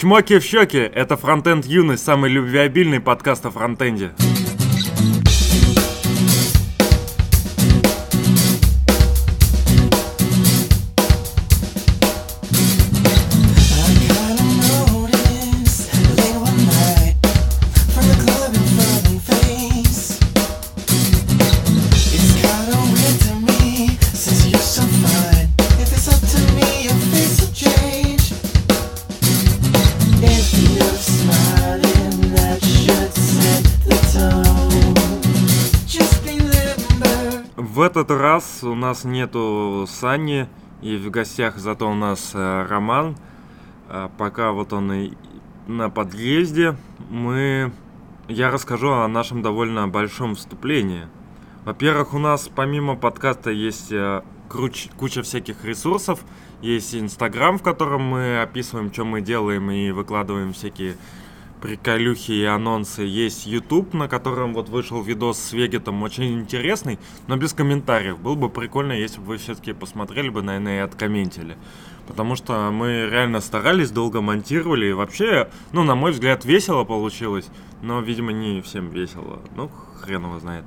Чмоки в щеки – это фронтенд юность, самый любвеобильный подкаст о фронтенде. Нас нету Сани, и в гостях зато у нас э, Роман. А Пока вот он и на подъезде, мы... Я расскажу о нашем довольно большом вступлении. Во-первых, у нас помимо подкаста есть э, круч- куча всяких ресурсов. Есть Инстаграм, в котором мы описываем, что мы делаем и выкладываем всякие приколюхи и анонсы. Есть YouTube, на котором вот вышел видос с Вегетом, очень интересный, но без комментариев. Было бы прикольно, если бы вы все-таки посмотрели бы, наверное, и откомментили. Потому что мы реально старались, долго монтировали, и вообще, ну, на мой взгляд, весело получилось, но, видимо, не всем весело. Ну, хрен его знает.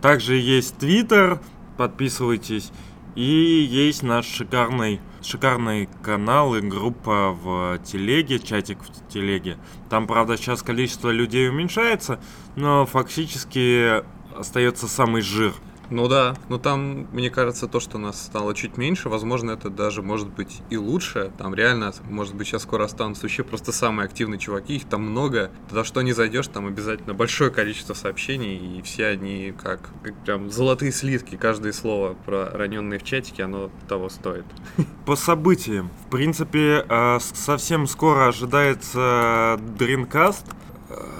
Также есть Twitter, подписывайтесь. И есть наш шикарный, шикарный канал и группа в телеге, чатик в телеге. Там, правда, сейчас количество людей уменьшается, но фактически остается самый жир. Ну да, но там, мне кажется, то, что нас стало чуть меньше, возможно, это даже может быть и лучше. Там реально, может быть, сейчас скоро останутся вообще просто самые активные чуваки, их там много. Туда что не зайдешь, там обязательно большое количество сообщений, и все они как, как прям золотые слитки. Каждое слово про раненные в чатике, оно того стоит. По событиям. В принципе, э, совсем скоро ожидается Дринкаст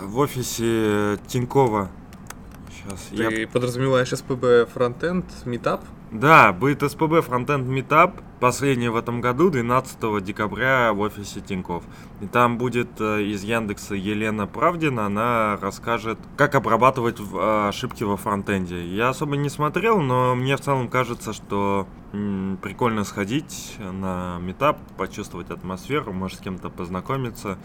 в офисе Тинькова. Сейчас я Ты подразумеваешь СПБ фронтенд, метап? Да, будет СПБ Frontend Meetup, последний в этом году, 12 декабря в офисе Тиньков. И там будет э, из Яндекса Елена Правдина, она расскажет, как обрабатывать э, ошибки во фронтенде. Я особо не смотрел, но мне в целом кажется, что прикольно сходить на метап, почувствовать атмосферу, может с кем-то познакомиться,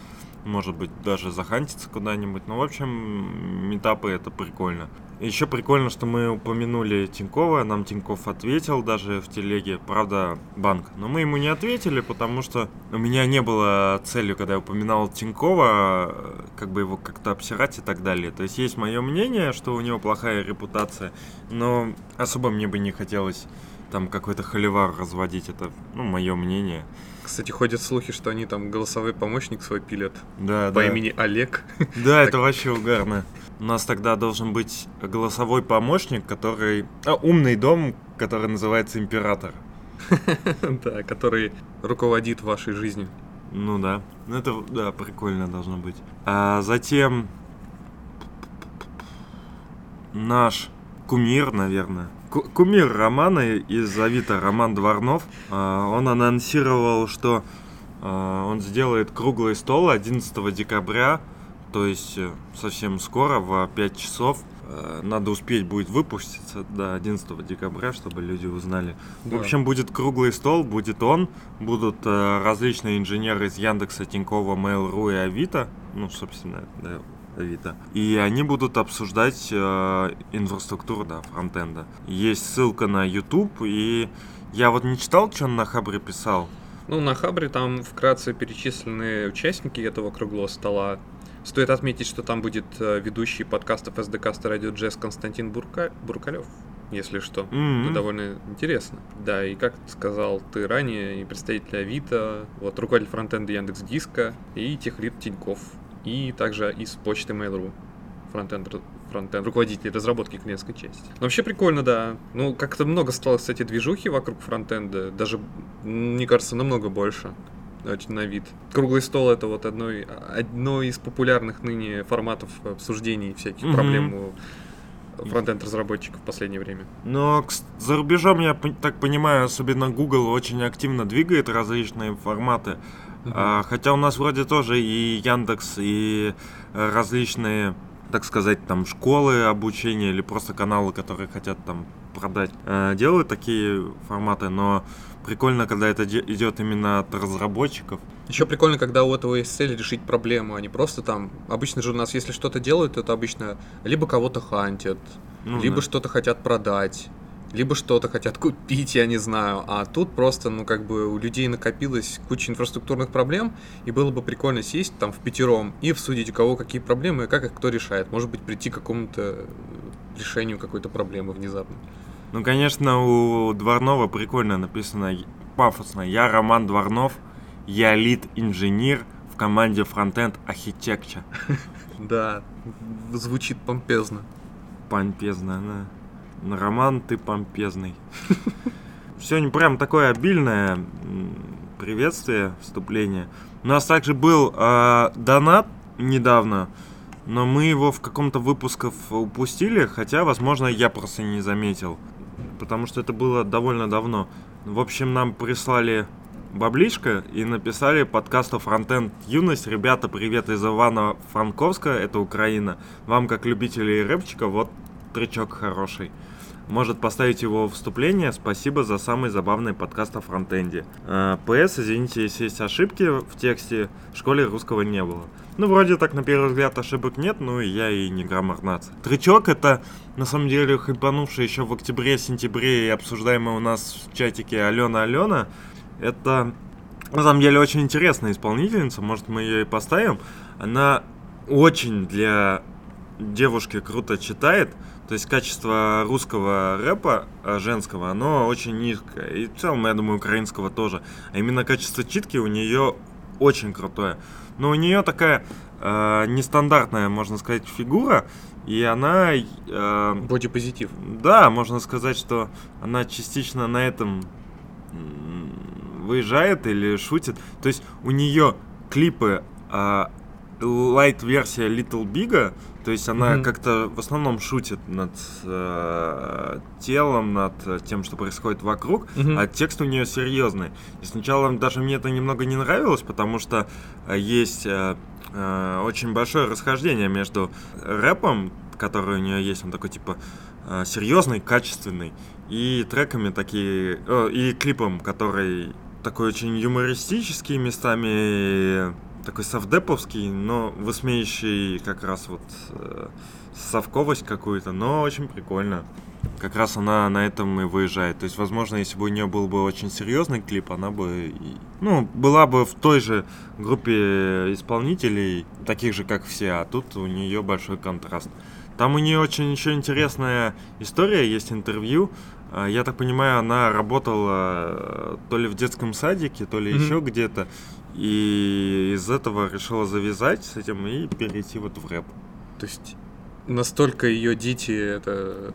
может быть даже захантиться куда-нибудь. Ну, в общем, метапы это прикольно. Еще прикольно, что мы упомянули Тинькова, нам Тиньков ответил даже в телеге, правда, банк. Но мы ему не ответили, потому что у меня не было целью, когда я упоминал Тинькова, как бы его как-то обсирать и так далее. То есть есть мое мнение, что у него плохая репутация, но особо мне бы не хотелось там какой-то холивар разводить, это, ну, мое мнение. Кстати, ходят слухи, что они там голосовой помощник свой пилят Да, по да. имени Олег. Да, это вообще угарно. У нас тогда должен быть голосовой помощник, который... А, умный дом, который называется Император. Да, который руководит вашей жизнью. Ну да. Ну это, да, прикольно должно быть. А затем... Наш кумир, наверное. Ку- Кумир Романа из Авито, Роман Дворнов, а, он анонсировал, что а, он сделает круглый стол 11 декабря, то есть э, совсем скоро, в 5 часов. Э, Надо успеть будет выпуститься до 11 декабря, чтобы люди узнали. В Да. общем, будет круглый стол, будет он, будут э, различные инженеры из Яндекса, Тинькова, Mail.ru и Авито, ну, собственно, да, Авито. И они будут обсуждать э, инфраструктуру, да, фронтенда. Есть ссылка на YouTube, и я вот не читал, что он на Хабре писал. Ну, на Хабре там вкратце перечислены участники этого круглого стола. Стоит отметить, что там будет э, ведущий подкастов SDCast Radio Jazz Константин Бурка... Буркалев, если что. Мгм. Это довольно интересно. Да, и как сказал ты ранее, и представитель Авито, вот руководитель фронтенда Яндекс Диска и техлит Тиньков. И также из почты Mail.ru. Фронтенд, фронтенд, руководитель разработки клиентской части. Но вообще прикольно, да. Ну, как-то много стало, кстати, движухи вокруг фронтенда. Даже, мне кажется, намного больше. На вид. Круглый стол это вот одно, одно из популярных ныне форматов обсуждений всяких Мгм. проблем у фронтенд-разработчиков в последнее время. Но за рубежом, я так понимаю, особенно Google очень активно двигает различные форматы. А, хотя у нас вроде тоже и Яндекс, и различные так сказать, там школы обучения или просто каналы, которые хотят там продать, э, делают такие форматы, но прикольно, когда это идет именно от разработчиков. Еще прикольно, когда у этого есть цель решить проблему, а не просто там. Обычно же у нас, если что-то делают, то это обычно либо кого-то хантят, ну, либо да. что-то хотят продать, либо что-то хотят купить, я не знаю. А тут просто, ну, как бы у людей накопилась куча инфраструктурных проблем, и было бы прикольно сесть там в пятером и обсудить, у кого какие проблемы и как их кто решает. Может быть, прийти к какому-то решению какой-то проблемы внезапно. Ну, конечно, у Дворнова прикольно написано пафосно. Я Роман Дворнов, я лид-инженер в команде Frontend Architecture. Да, звучит помпезно. Помпезно, да. Роман, ты помпезный. Сегодня прям такое обильное приветствие, вступление. У нас также был э, донат недавно но мы его в каком-то выпусках упустили, хотя, возможно, я просто не заметил, потому что это было довольно давно. В общем, нам прислали баблишко и написали подкасту Фронтенд Юность. Ребята, привет из Ивана Франковска, это Украина. Вам, как любителей рэпчика, вот тречок хороший. Может поставить его вступление. Спасибо за самый забавный подкаст о фронтенде. А, ПС, извините, если есть ошибки в тексте, в школе русского не было. Ну, вроде так, на первый взгляд, ошибок нет, ну и я и не граммар Тречок это, на самом деле, хайпанувший еще в октябре-сентябре и обсуждаемый у нас в чатике Алена Алена. Это, на самом деле, очень интересная исполнительница, может, мы ее и поставим. Она очень для девушки круто читает, то есть качество русского рэпа э, женского, оно очень низкое. И в целом, я думаю, украинского тоже. А именно качество читки у нее очень крутое. Но у нее такая э, нестандартная, можно сказать, фигура, и она... Э, Бодипозитив. Да, можно сказать, что она частично на этом выезжает или шутит. То есть у нее клипы э, лайт-версия Little Big, то есть она mm-hmm. как-то в основном шутит над э, телом, над тем, что происходит вокруг, mm-hmm. а текст у нее серьезный. И сначала даже мне это немного не нравилось, потому что есть э, э, очень большое расхождение между рэпом, который у нее есть, он такой типа э, серьезный, качественный, и треками такие, э, и клипом, который такой очень юмористический местами такой совдеповский, но высмеющий как раз вот э, совковость какую-то, но очень прикольно. Как раз она на этом и выезжает. То есть, возможно, если бы у нее был бы очень серьезный клип, она бы, ну, была бы в той же группе исполнителей, таких же, как все, а тут у нее большой контраст. Там у нее очень еще интересная история, есть интервью. А, я так понимаю, она работала э, то ли в детском садике, то ли mm-hmm. еще где-то. И из этого решила завязать с этим и перейти вот в рэп. То есть настолько ее дети это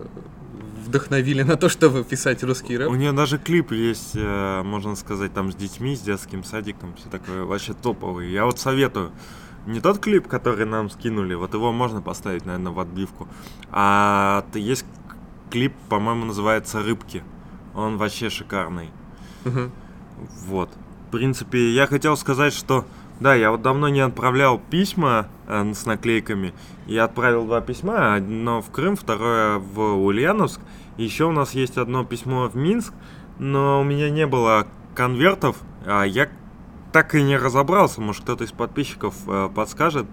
вдохновили на то, чтобы писать русский рэп. У нее даже клип есть, э, можно сказать, там с детьми, с детским садиком, все такое вообще топовый. Я вот советую. Не тот клип, который нам скинули, вот его можно поставить, наверное, в отбивку. А есть клип, по-моему, называется «Рыбки». Он вообще шикарный. Угу. Вот принципе, я хотел сказать, что да, я вот давно не отправлял письма э, с наклейками. Я отправил два письма, одно в Крым, второе в Ульяновск. Еще у нас есть одно письмо в Минск, но у меня не было конвертов, а я так и не разобрался, может кто-то из подписчиков э, подскажет.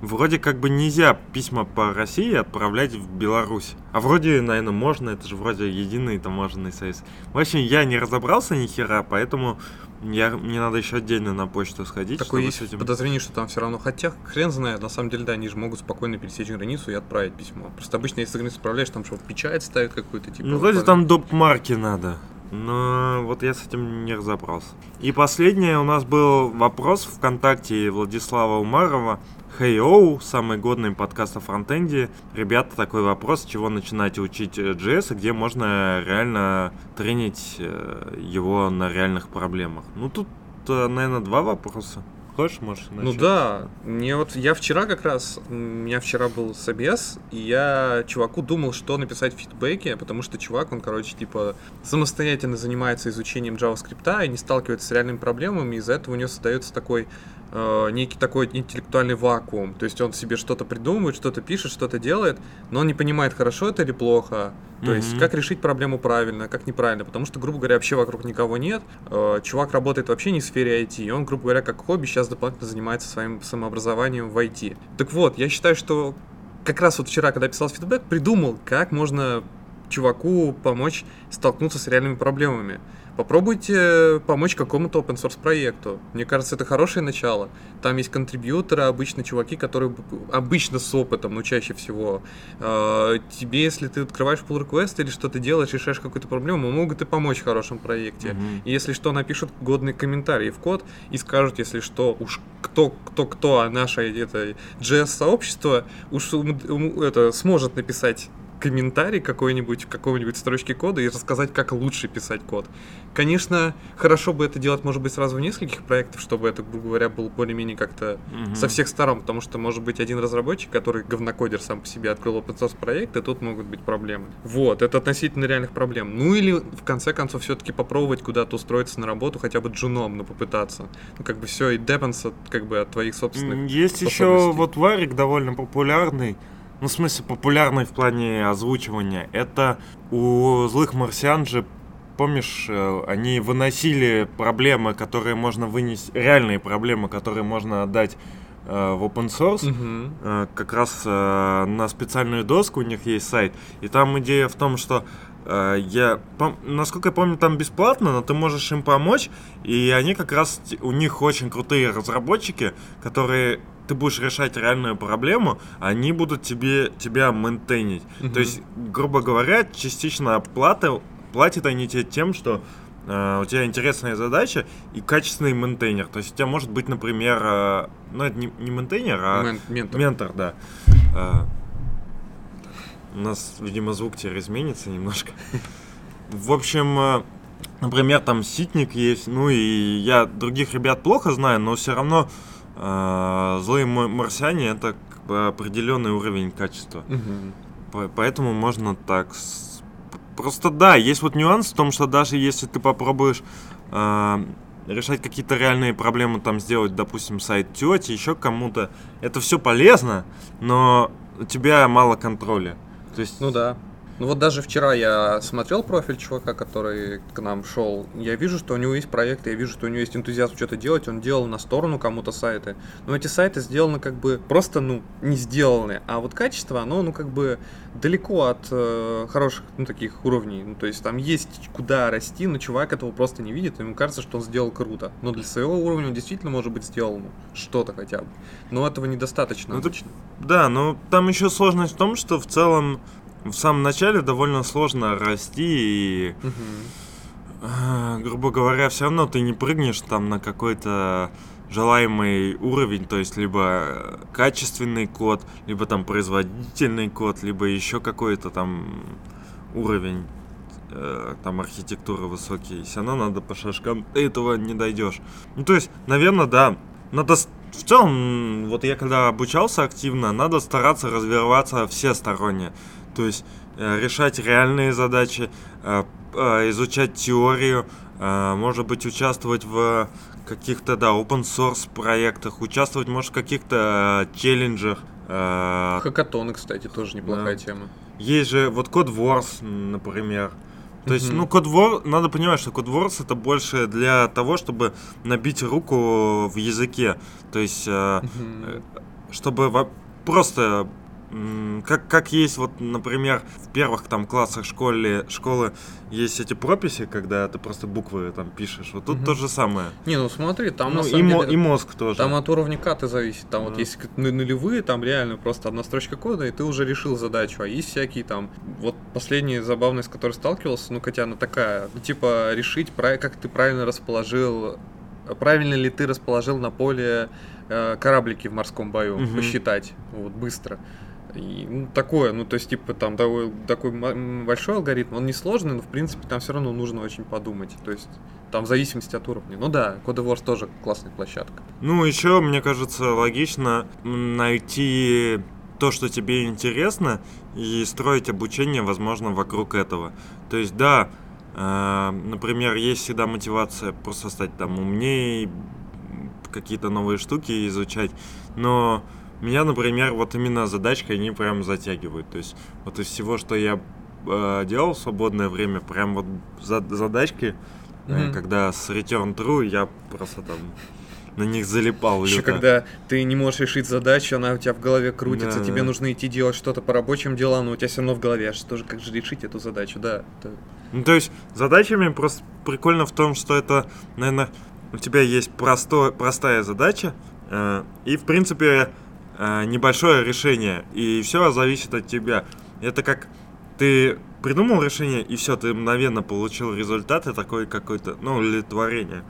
Вроде как бы нельзя письма по России отправлять в Беларусь. А вроде, наверное, можно, это же вроде единый таможенный союз. В общем, я не разобрался ни хера, поэтому я, мне надо еще отдельно на почту сходить. Такое есть этим... подозрение, что там все равно. Хотя, хрен знает, на самом деле, да, они же могут спокойно пересечь границу и отправить письмо. Просто обычно, если границу отправляешь, там что, печать ставят какую-то, типа... Ну, вроде там доп. марки надо. Но вот я с этим не разобрался. И последнее у нас был вопрос ВКонтакте Владислава Умарова. Hey Оу, самый годный подкаст о фронтенде. Ребята, такой вопрос, с чего начинать учить JS, и где можно реально тренить э, его на реальных проблемах. Ну, тут, э, наверное, два вопроса. Хочешь, можешь начать? Ну да, мне вот я вчера как раз, у меня вчера был собес, и я чуваку думал, что написать в фидбэке, потому что чувак, он, короче, типа самостоятельно занимается изучением JavaScript и не сталкивается с реальными проблемами, из-за этого у него создается такой э, некий такой интеллектуальный вакуум. То есть он себе что-то придумывает, что-то пишет, что-то делает, но он не понимает, хорошо это или плохо. То mm-hmm. есть как решить проблему правильно, как неправильно. Потому что, грубо говоря, вообще вокруг никого нет. Э, чувак работает вообще не в сфере IT. И он, грубо говоря, как хобби сейчас дополнительно занимается своим самообразованием в IT. Так вот, я считаю, что как раз вот вчера, когда писал фидбэк, придумал, как можно чуваку помочь столкнуться с реальными проблемами. Попробуйте помочь какому-то open source проекту. Мне кажется, это хорошее начало. Там есть контрибьюторы, обычно чуваки, которые обычно с опытом, но чаще всего. Э, тебе, если ты открываешь pull request или что-то делаешь, решаешь какую-то проблему, могут и помочь в хорошем проекте. Mm-hmm. И если что, напишут годные комментарии в код и скажут, если что, уж кто, кто, кто, а наше это JS-сообщество уж это сможет написать комментарий какой-нибудь в какой-нибудь строчке кода и рассказать, как лучше писать код. Конечно, хорошо бы это делать, может быть, сразу в нескольких проектах, чтобы это, грубо говоря, был более-менее как-то угу. со всех сторон, потому что, может быть, один разработчик, который говнокодер сам по себе открыл open source проект, и тут могут быть проблемы. Вот, это относительно реальных проблем. Ну или, в конце концов, все-таки попробовать куда-то устроиться на работу, хотя бы джуном, но попытаться. Ну, как бы все, и депенс как бы от твоих собственных Есть еще вот варик довольно популярный, ну, в смысле, популярный в плане озвучивания, это у злых марсиан же помнишь, э, они выносили проблемы, которые можно вынести, реальные проблемы, которые можно отдать э, в open source, угу. э, как раз э, на специальную доску у них есть сайт, и там идея в том, что э, я, пом, насколько я помню, там бесплатно, но ты можешь им помочь, и они как раз, у них очень крутые разработчики, которые ты будешь решать реальную проблему, они будут тебе, тебя maintain ить. Mm-hmm. То есть, грубо говоря, частично оплата, платят они тебе тем, что э, у тебя интересная задача и качественный maintainer. То есть у тебя может быть, например, э, ну это не, не maintainer, а Мен- ментор. ментор, да. Э, у нас, видимо, звук теперь изменится немножко. В общем, э, например, там ситник есть, ну и я других ребят плохо знаю, но все равно э, злые марсиане это как бы определенный уровень качества. Угу. Поэтому можно так. Просто да, есть вот нюанс в том, что даже если ты попробуешь э, решать какие-то реальные проблемы, там сделать, допустим, сайт тети, еще кому-то, это все полезно, но у тебя мало контроля. То есть... Ну да. Ну вот даже вчера я смотрел профиль чувака, который к нам шел. Я вижу, что у него есть проекты, я вижу, что у него есть энтузиазм что-то делать. Он делал на сторону кому-то сайты. Но эти сайты сделаны как бы просто, ну, не сделаны. А вот качество, оно, ну, как бы далеко от э, хороших, ну, таких уровней. Ну, то есть там есть куда расти, но чувак этого просто не видит. Ему кажется, что он сделал круто. Но для своего уровня он действительно может быть сделал что-то хотя бы. Но этого недостаточно ну, обычно. Да, но там еще сложность в том, что в целом в самом начале довольно сложно расти и, угу. грубо говоря, все равно ты не прыгнешь там на какой-то желаемый уровень, то есть либо качественный код, либо там производительный код, либо еще какой-то там уровень э, там архитектуры высокий, все равно надо по шажкам, ты этого не дойдешь. Ну, то есть, наверное, да, надо в целом, вот я когда обучался активно, надо стараться развиваться всесторонне. То есть э, решать реальные задачи, э, э, изучать теорию, может быть, участвовать в каких-то, да, open source проектах, участвовать, может, в каких-то челленджах. Хакатоны, кстати, тоже неплохая да. тема. Есть же вот Code Wars, например. То есть, ну, Code Wars, надо понимать, что Code Wars это больше для того, чтобы набить руку в языке. То есть, чтобы просто как, как есть, вот, например, в первых там классах школе, школы есть эти прописи, когда ты просто буквы там пишешь. Вот тут угу. то же самое. Не, ну смотри, там ну, на и, деле, и мозг тоже. Там от уровня карты зависит. Там да. вот есть нулевые, там реально просто одна строчка кода, и ты уже решил задачу. А есть всякие там, вот последняя забавная, с которой сталкивался, ну хотя она такая, ну, типа решить, как ты правильно расположил, правильно ли ты расположил на поле э, кораблики в морском бою, угу. посчитать, вот быстро. И, ну, такое, ну, то есть, типа, там такой, такой большой алгоритм, он не сложный, но, в принципе, там все равно нужно очень подумать. То есть, там в зависимости от уровня. Ну да, Code Wars тоже классная площадка. Ну, еще, мне кажется, логично найти то, что тебе интересно, и строить обучение, возможно, вокруг этого. То есть, да, э, например, есть всегда мотивация просто стать там умнее, какие-то новые штуки изучать, но меня, например, вот именно задачки, они прям затягивают. То есть вот из всего, что я э, делал в свободное время, прям вот задачки, mm-hmm. когда с return true я просто там на них залипал. Еще когда ты не можешь решить задачу, она у тебя в голове крутится, да, тебе да. нужно идти делать что-то по рабочим делам, но у тебя все равно в голове, а что же, как же решить эту задачу, да. Это... Ну, то есть, задачами просто прикольно в том, что это, наверное, у тебя есть просто, простая задача, э, и, в принципе, э, небольшое решение, и все зависит от тебя. Это как ты придумал решение, и все, ты мгновенно получил результат, и такой какой-то, ну, удовлетворение.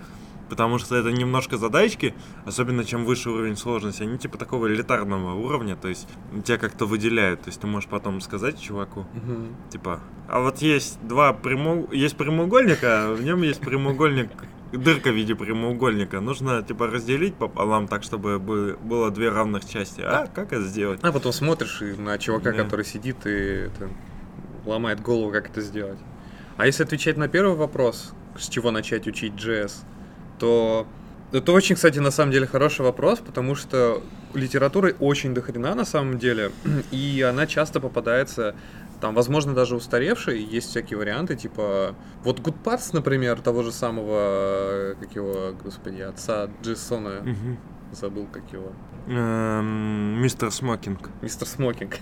Потому что это немножко задачки, особенно чем выше уровень сложности, они типа такого элитарного уровня, то есть тебя как-то выделяют. То есть ты можешь потом сказать чуваку, угу. типа, а вот есть два прямоу... есть прямоугольника, а в нем есть прямоугольник дырка в виде прямоугольника. Нужно типа разделить пополам так, чтобы было две равных части. А как это сделать? А потом смотришь на чувака, да. который сидит и это, ломает голову, как это сделать. А если отвечать на первый вопрос, с чего начать учить JS, то это очень, кстати, на самом деле хороший вопрос, потому что литературы очень дохрена на самом деле, и она часто попадается там, возможно, даже устаревший, есть всякие варианты, типа... Вот Good Parts, например, того же самого, как его, господи, отца JSON а, угу. забыл, как его. Эм, мистер Смокинг. Мистер Смокинг.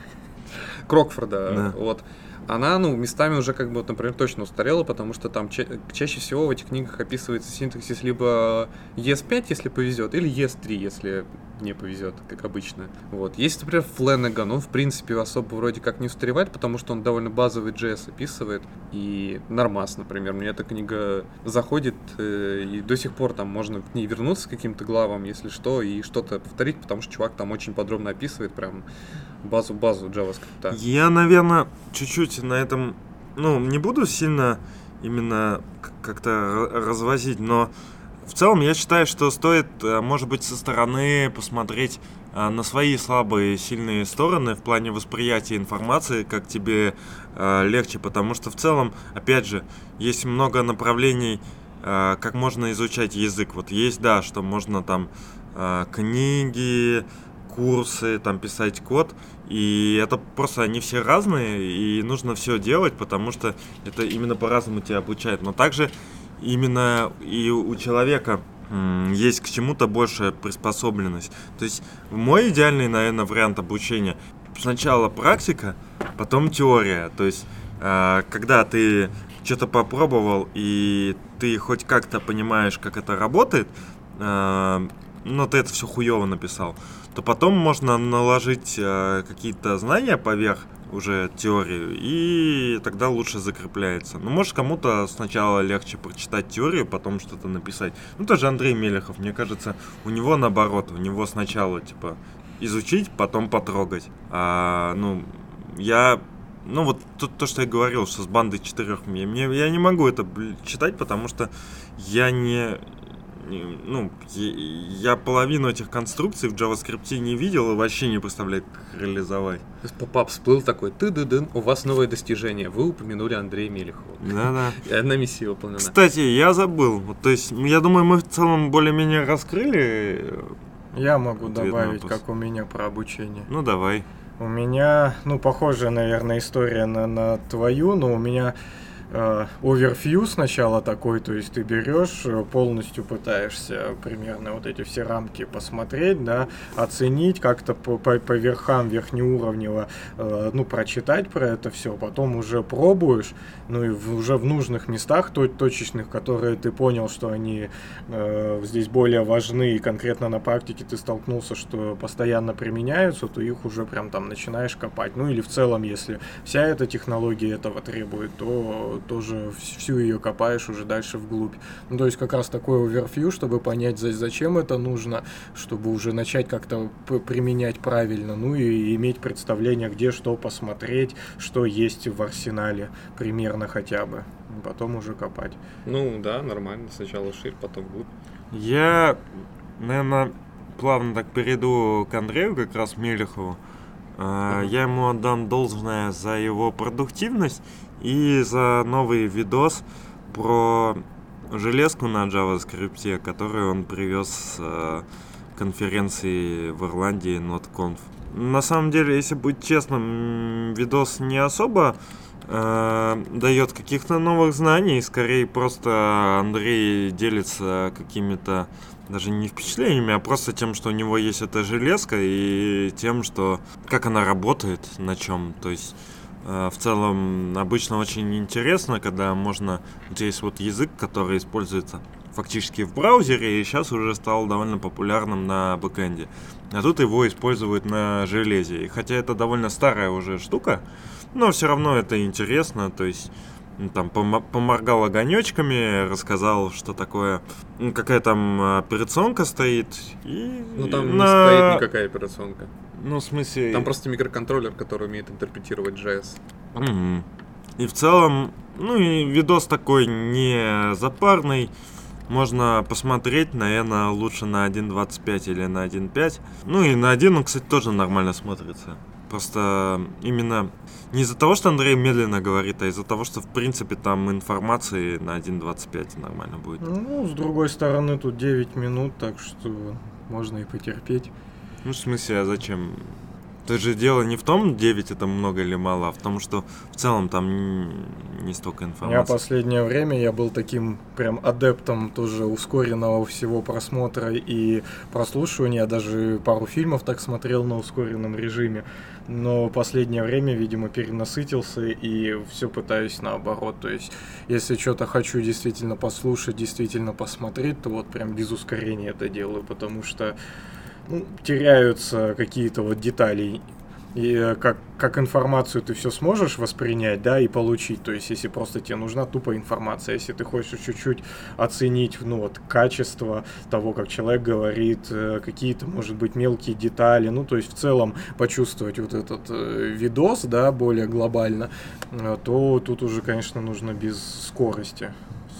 Крокфорда, да. вот она, ну, местами уже, как бы, вот, например, точно устарела, потому что там ча- чаще всего в этих книгах описывается синтаксис либо ES5, если повезет, или ES3, если не повезет, как обычно. Вот. Есть, например, Фленнеган, он, в принципе, особо вроде как не устаревает, потому что он довольно базовый JS описывает, и Нормас, например, мне эта книга заходит, э, и до сих пор там можно к ней вернуться к каким-то главам, если что, и что-то повторить, потому что чувак там очень подробно описывает прям базу-базу JavaScript. Я, наверное, чуть-чуть на этом, ну, не буду сильно именно как-то развозить, но в целом я считаю, что стоит, э, может быть, со стороны посмотреть э, на свои слабые сильные стороны в плане восприятия информации, как тебе э, легче, потому что в целом, опять же, есть много направлений, как можно изучать язык. Вот есть, да, что можно там книги, курсы, там писать код, и это просто они все разные, и нужно все делать, потому что это именно по-разному тебя обучает. Но также именно и у человека есть к чему-то большая приспособленность. То есть мой идеальный, наверное, вариант обучения сначала практика, потом теория. То есть а, когда ты что-то попробовал и ты хоть как-то понимаешь, как это работает, а, но ты это все хуево написал, то потом можно наложить а, какие-то знания поверх уже теорию, и тогда лучше закрепляется. Ну, может, кому-то сначала легче прочитать теорию, потом что-то написать. Ну, тоже Андрей Мелехов, мне кажется, у него наоборот, у него сначала, типа, изучить, потом потрогать. А, ну, я ну вот то, то, что я говорил, что с бандой четырех мне, я не могу это читать, потому что я не, ну, я половину этих конструкций в JavaScript не видел и вообще не представляю, как реализовать. То есть попап всплыл такой, ты ды дын у вас новое достижение, вы упомянули Андрея Мелехова. Да-да. И одна миссия выполнена. Кстати, я забыл, то есть, я думаю, мы в целом более-менее раскрыли Я могу добавить, как у меня про обучение. Ну, давай. У меня, ну, похожая, наверное, история на, на твою, но у меня оверфью сначала такой, то есть ты берешь, э, полностью пытаешься примерно вот эти все рамки посмотреть, да, оценить, как-то по, по, по верхам верхнеуровнево, э, ну, прочитать про это все, потом уже пробуешь, ну и в, уже в нужных местах то, точечных, которые ты понял, что они э, здесь более важны, и конкретно на практике ты столкнулся, что постоянно применяются, то их уже прям там начинаешь копать. Ну или в целом, если вся эта технология этого требует, то тоже всю ее копаешь уже дальше вглубь. Ну, то есть как раз такой оверфью, чтобы понять, зачем это нужно, чтобы уже начать как-то применять правильно, ну и иметь представление, где что посмотреть, что есть в арсенале, примерно хотя бы. Потом уже копать. Ну да, нормально. Сначала ширь, потом вглубь. Я, наверное, плавно так перейду к Андрею, как раз Мелехову. Uh-huh. Я ему отдам должное за его продуктивность и за новый видос про железку на JavaScript, которую он привез с э, конференции в Ирландии NotConf. На самом деле, если быть честным, видос не особо э, дает каких-то новых знаний, скорее просто Андрей делится какими-то даже не впечатлениями, а просто тем, что у него есть эта железка и тем, что как она работает, на чем. То есть э, в целом обычно очень интересно, когда можно... Вот есть вот язык, который используется фактически в браузере и сейчас уже стал довольно популярным на бэкэнде. А тут его используют на железе. И хотя это довольно старая уже штука, но все равно это интересно. То есть там поморгал огонечками, рассказал, что такое, какая там операционка стоит. И ну там на... не стоит никакая операционка. Ну, в смысле... Там просто микроконтроллер, который умеет интерпретировать JS. Угу. И в целом, ну и видос такой не запарный. Можно посмотреть, наверное, лучше на 1.25 или на 1.5. Ну и на 1 он, кстати, тоже нормально смотрится. Просто именно не из-за того, что Андрей медленно говорит, а из-за того, что, в принципе, там информации на 1.25 нормально будет. Ну, с другой стороны, тут 9 минут, так что можно и потерпеть. Ну, в смысле, а зачем? То же дело не в том, 9 это много или мало, а в том, что в целом там не столько информации. Я последнее время я был таким прям адептом тоже ускоренного всего просмотра и прослушивания. Я даже пару фильмов так смотрел на ускоренном режиме. Но последнее время, видимо, перенасытился и все пытаюсь наоборот. То есть, если что-то хочу действительно послушать, действительно посмотреть, то вот прям без ускорения это делаю, потому что ну, теряются какие-то вот детали. И э, как, как информацию ты все сможешь воспринять, да, и получить. То есть, если просто тебе нужна тупая информация, если ты хочешь чуть-чуть оценить, ну, вот, качество того, как человек говорит, э, какие-то, может быть, мелкие детали, ну, то есть, в целом почувствовать вот этот э, видос, да, более глобально, то тут уже, конечно, нужно без скорости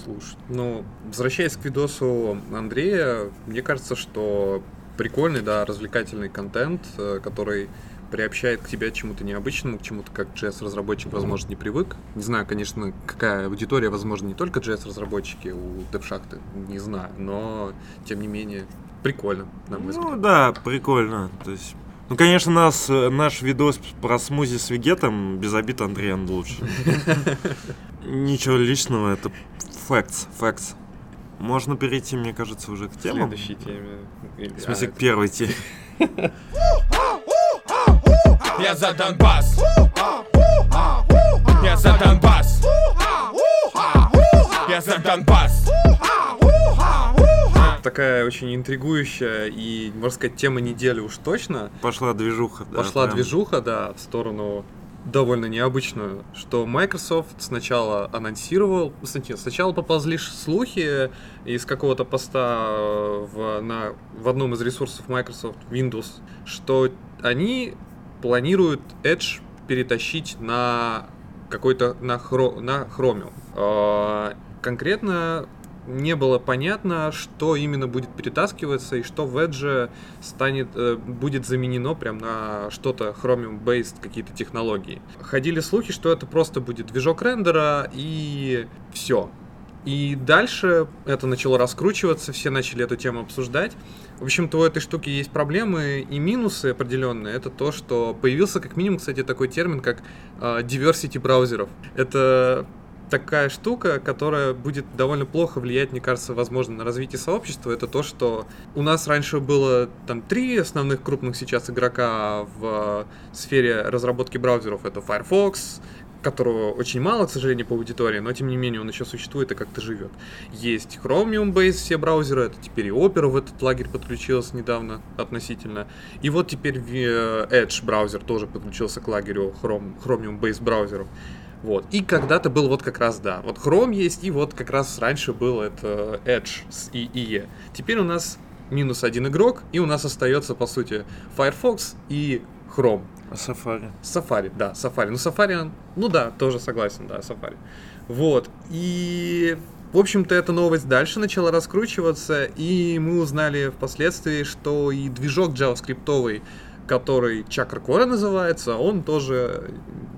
слушать. Ну, возвращаясь к видосу Андрея, мне кажется, что прикольный, да, развлекательный контент, который приобщает к тебе чему-то необычному, к чему-то, как JS-разработчик, возможно, не привык. Не знаю, конечно, какая аудитория, возможно, не только JS-разработчики у DevShaft, не знаю, но, тем не менее, прикольно, на мой взгляд. Ну да, прикольно. То есть ну, конечно, нас, наш видос про смузи с вегетом без обид Андреян лучше. Ничего личного, это facts, facts. Можно перейти, мне кажется, уже к темам. Следующей теме. В смысле, к первой теме. Я за Донбасс! Я за Донбасс! Я за Донбасс! Такая очень интригующая и, можно сказать, тема недели уж точно. Пошла движуха, да. Пошла прям. движуха, да, в сторону довольно необычную, что Microsoft сначала анонсировал, сначала поползли слухи из какого-то поста в, на, в одном из ресурсов Microsoft Windows, что они планируют Edge перетащить на какой-то на, хро, на Chromium. А, конкретно не было понятно, что именно будет перетаскиваться и что в Edge станет, э, будет заменено прям на что-то Chromium-based какие-то технологии. Ходили слухи, что это просто будет движок рендера и все. И дальше это начало раскручиваться, все начали эту тему обсуждать. В общем-то, у этой штуки есть проблемы и минусы определенные. Это то, что появился как минимум, кстати, такой термин, как э, diversity браузеров. Это такая штука, которая будет довольно плохо влиять, мне кажется, возможно, на развитие сообщества, это то, что у нас раньше было там три основных крупных сейчас игрока в сфере разработки браузеров. Это Firefox, которого очень мало, к сожалению, по аудитории, но тем не менее он еще существует и как-то живет. Есть Chromium Base, все браузеры, это теперь и Opera в этот лагерь подключился недавно относительно. И вот теперь Edge браузер тоже подключился к лагерю Chrome, Chromium Base браузеров. Вот. И когда-то был вот как раз, да, вот Chrome есть, и вот как раз раньше был это Edge с IE. Теперь у нас минус один игрок, и у нас остается, по сути, Firefox и Chrome. Safari? Safari, да, Safari. Ну, Safari, ну да, тоже согласен, да, Safari. Вот, и в общем-то, эта новость дальше начала раскручиваться, и мы узнали впоследствии, что и движок JavaScript который Chakra Core называется, он тоже